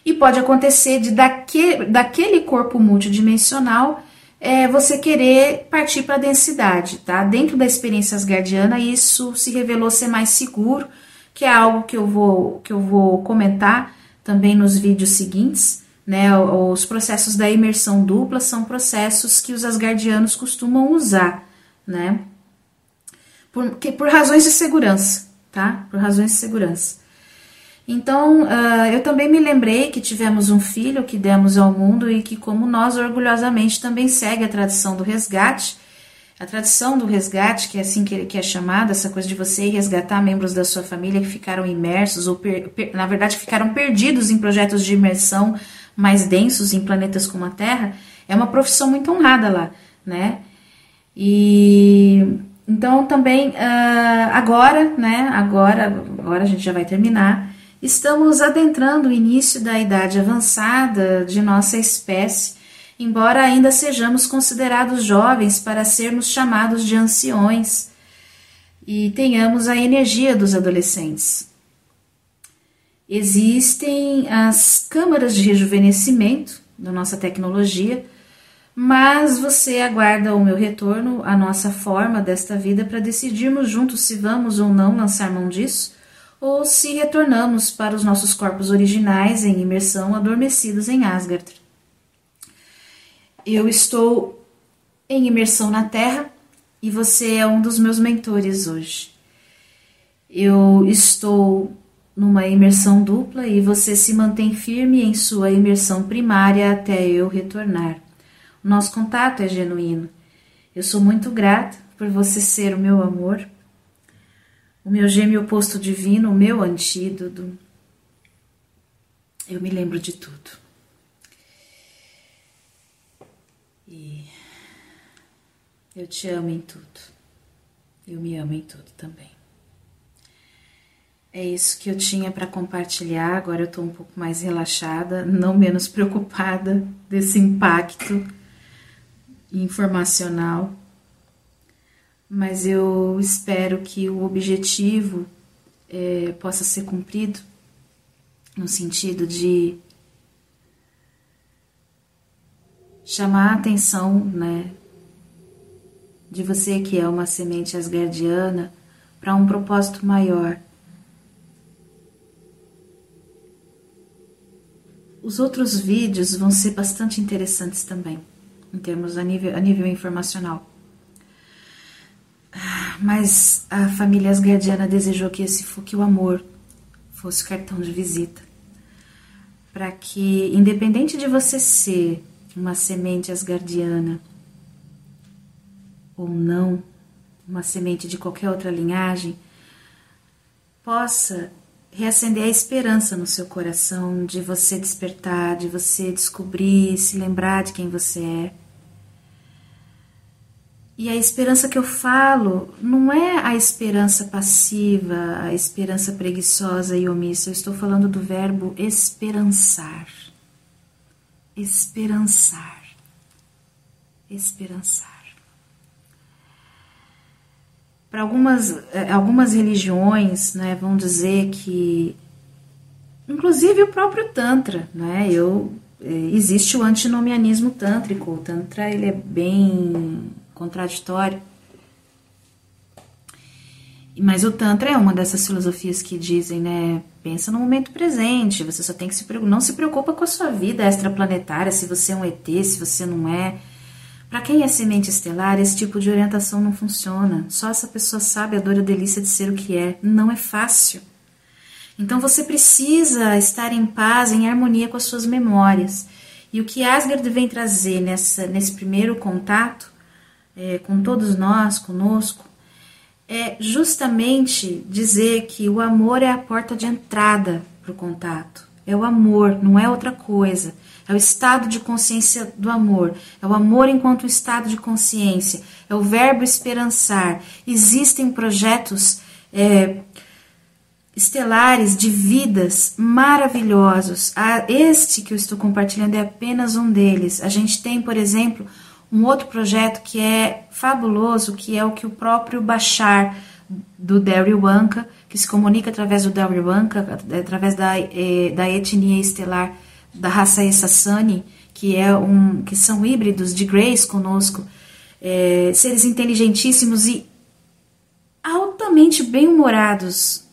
E pode acontecer de daque, daquele corpo multidimensional é, você querer partir para a densidade, tá? Dentro da experiência asgardiana, isso se revelou ser mais seguro, que é algo que eu vou, que eu vou comentar também nos vídeos seguintes. Né, os processos da imersão dupla são processos que os asgardianos costumam usar, né? Por, que, por razões de segurança, tá? Por razões de segurança. Então, uh, eu também me lembrei que tivemos um filho que demos ao mundo e que, como nós, orgulhosamente também segue a tradição do resgate. A tradição do resgate, que é assim que, é chamada, essa coisa de você resgatar membros da sua família que ficaram imersos, ou per, per, na verdade ficaram perdidos em projetos de imersão mais densos em planetas como a Terra, é uma profissão muito honrada lá, né? E então também uh, agora, né? Agora, agora a gente já vai terminar. Estamos adentrando o início da idade avançada de nossa espécie, embora ainda sejamos considerados jovens para sermos chamados de anciões e tenhamos a energia dos adolescentes. Existem as câmaras de rejuvenescimento da nossa tecnologia, mas você aguarda o meu retorno à nossa forma desta vida para decidirmos juntos se vamos ou não lançar mão disso ou se retornamos para os nossos corpos originais em imersão adormecidos em Asgard. Eu estou em imersão na Terra e você é um dos meus mentores hoje. Eu estou numa imersão dupla e você se mantém firme em sua imersão primária até eu retornar. O nosso contato é genuíno. Eu sou muito grata por você ser o meu amor o meu gêmeo oposto divino, o meu antídoto. Eu me lembro de tudo. E eu te amo em tudo. Eu me amo em tudo também. É isso que eu tinha para compartilhar. Agora eu estou um pouco mais relaxada, não menos preocupada desse impacto informacional mas eu espero que o objetivo é, possa ser cumprido no sentido de chamar a atenção, né, de você que é uma semente asgardiana para um propósito maior. Os outros vídeos vão ser bastante interessantes também, em termos a nível, a nível informacional. Mas a família asgardiana desejou que esse que o amor fosse o cartão de visita, para que, independente de você ser uma semente asgardiana ou não, uma semente de qualquer outra linhagem, possa reacender a esperança no seu coração de você despertar, de você descobrir, se lembrar de quem você é. E a esperança que eu falo não é a esperança passiva, a esperança preguiçosa e omissa. Eu estou falando do verbo esperançar. Esperançar. Esperançar. Para algumas, eh, algumas religiões, né, vão dizer que, inclusive o próprio Tantra, né, eu, eh, existe o antinomianismo tântrico. O Tantra ele é bem contraditório. Mas o Tantra é uma dessas filosofias que dizem, né? Pensa no momento presente, você só tem que se não se preocupa com a sua vida extraplanetária, se você é um ET, se você não é. Para quem é semente estelar, esse tipo de orientação não funciona. Só essa pessoa sabe a dor e a delícia de ser o que é. Não é fácil. Então você precisa estar em paz, em harmonia com as suas memórias. E o que Asgard vem trazer nessa, nesse primeiro contato é, com todos nós, conosco, é justamente dizer que o amor é a porta de entrada para o contato. É o amor, não é outra coisa. É o estado de consciência do amor. É o amor enquanto estado de consciência. É o verbo esperançar. Existem projetos é, estelares de vidas maravilhosos. Este que eu estou compartilhando é apenas um deles. A gente tem, por exemplo, um outro projeto que é fabuloso, que é o que o próprio Bashar do Daryl Wanka, que se comunica através do Daryl Wanka, através da, eh, da etnia estelar da raça Essassani, que, é um, que são híbridos de Grace conosco, é, seres inteligentíssimos e altamente bem-humorados.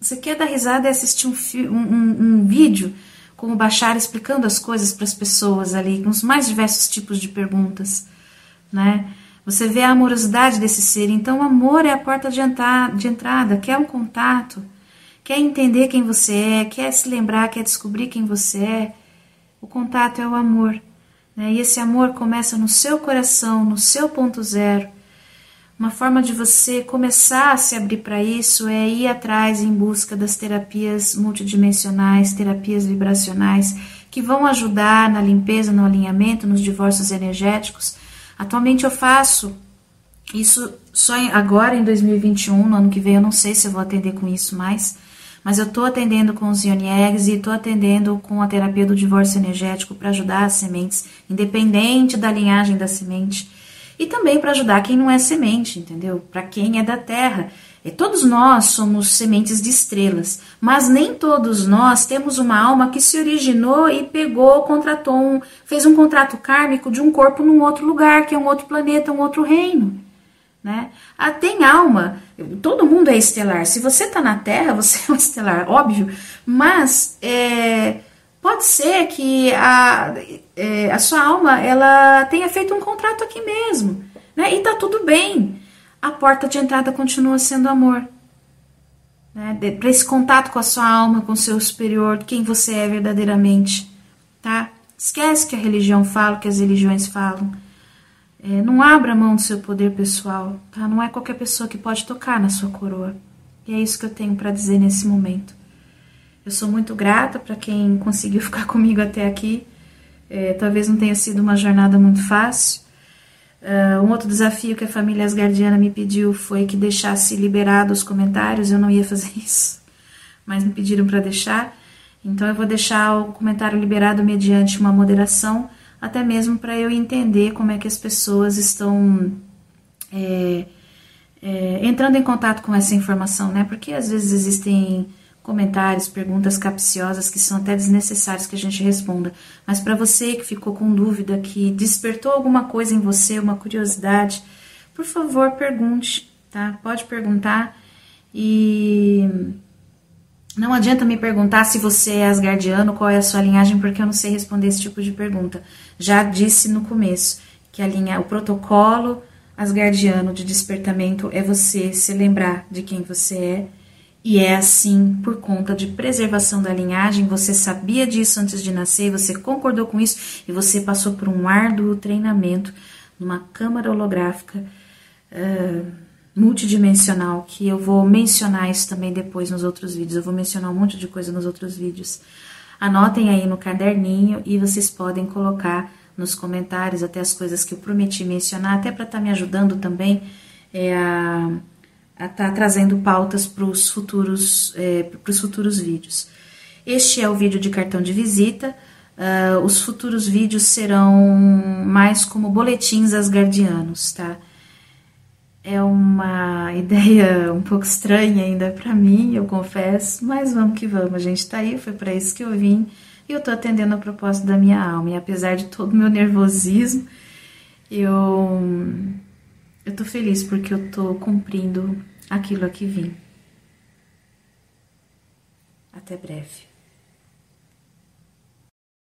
Você quer dar risada e assistir um, um, um, um vídeo com o Bachar explicando as coisas para as pessoas ali, com os mais diversos tipos de perguntas, né? Você vê a amorosidade desse ser. Então, o amor é a porta de, de entrada, quer um contato, quer entender quem você é, quer se lembrar, quer descobrir quem você é. O contato é o amor. Né? E esse amor começa no seu coração, no seu ponto zero. Uma forma de você começar a se abrir para isso é ir atrás em busca das terapias multidimensionais, terapias vibracionais, que vão ajudar na limpeza, no alinhamento, nos divórcios energéticos. Atualmente eu faço isso só agora em 2021, no ano que vem eu não sei se eu vou atender com isso mais mas eu estou atendendo com os Ioniegs e estou atendendo com a terapia do divórcio energético para ajudar as sementes, independente da linhagem da semente, e também para ajudar quem não é semente, entendeu? Para quem é da terra. E todos nós somos sementes de estrelas, mas nem todos nós temos uma alma que se originou e pegou, contratou, um, fez um contrato kármico de um corpo num outro lugar, que é um outro planeta, um outro reino. Né? Ah, tem alma, todo mundo é estelar. Se você está na Terra, *laughs* você é um estelar, óbvio, mas é, pode ser que a, é, a sua alma ela tenha feito um contrato aqui mesmo, né? e está tudo bem. A porta de entrada continua sendo amor. Né? Para esse contato com a sua alma, com o seu superior, quem você é verdadeiramente. Tá? Esquece que a religião fala, que as religiões falam. É, não abra mão do seu poder pessoal, tá? Não é qualquer pessoa que pode tocar na sua coroa. E é isso que eu tenho para dizer nesse momento. Eu sou muito grata para quem conseguiu *laughs* ficar comigo até aqui. É, talvez não tenha sido uma jornada muito fácil. Uh, um outro desafio que a família Asgardiana me pediu foi que deixasse liberado os comentários. Eu não ia fazer *laughs* isso, mas me pediram para deixar. Então eu vou deixar o comentário liberado mediante uma moderação até mesmo para eu entender como é que as pessoas estão é, é, entrando em contato com essa informação, né? Porque às vezes existem comentários, perguntas capciosas que são até desnecessários que a gente responda. Mas para você que ficou com dúvida, que despertou alguma coisa em você, uma curiosidade, por favor, pergunte, tá? Pode perguntar e não adianta me perguntar se você é asgardiano, qual é a sua linhagem, porque eu não sei responder esse tipo de pergunta. Já disse no começo que a linha, o protocolo asgardiano de despertamento é você se lembrar de quem você é. E é assim por conta de preservação da linhagem. Você sabia disso antes de nascer, você concordou com isso e você passou por um árduo treinamento numa câmara holográfica uh, multidimensional. Que eu vou mencionar isso também depois nos outros vídeos. Eu vou mencionar um monte de coisa nos outros vídeos. Anotem aí no caderninho e vocês podem colocar nos comentários até as coisas que eu prometi mencionar, até para estar tá me ajudando também é, a estar tá trazendo pautas para os futuros, é, futuros vídeos. Este é o vídeo de cartão de visita. Uh, os futuros vídeos serão mais como boletins asgardianos, tá? É uma *laughs* ideia um pouco estranha ainda para mim, eu confesso, mas vamos que vamos, a gente tá aí, foi para isso que eu vim e eu tô atendendo a propósito da minha alma. E apesar de todo o meu nervosismo, eu eu tô feliz porque eu tô cumprindo aquilo a que vim. Até breve.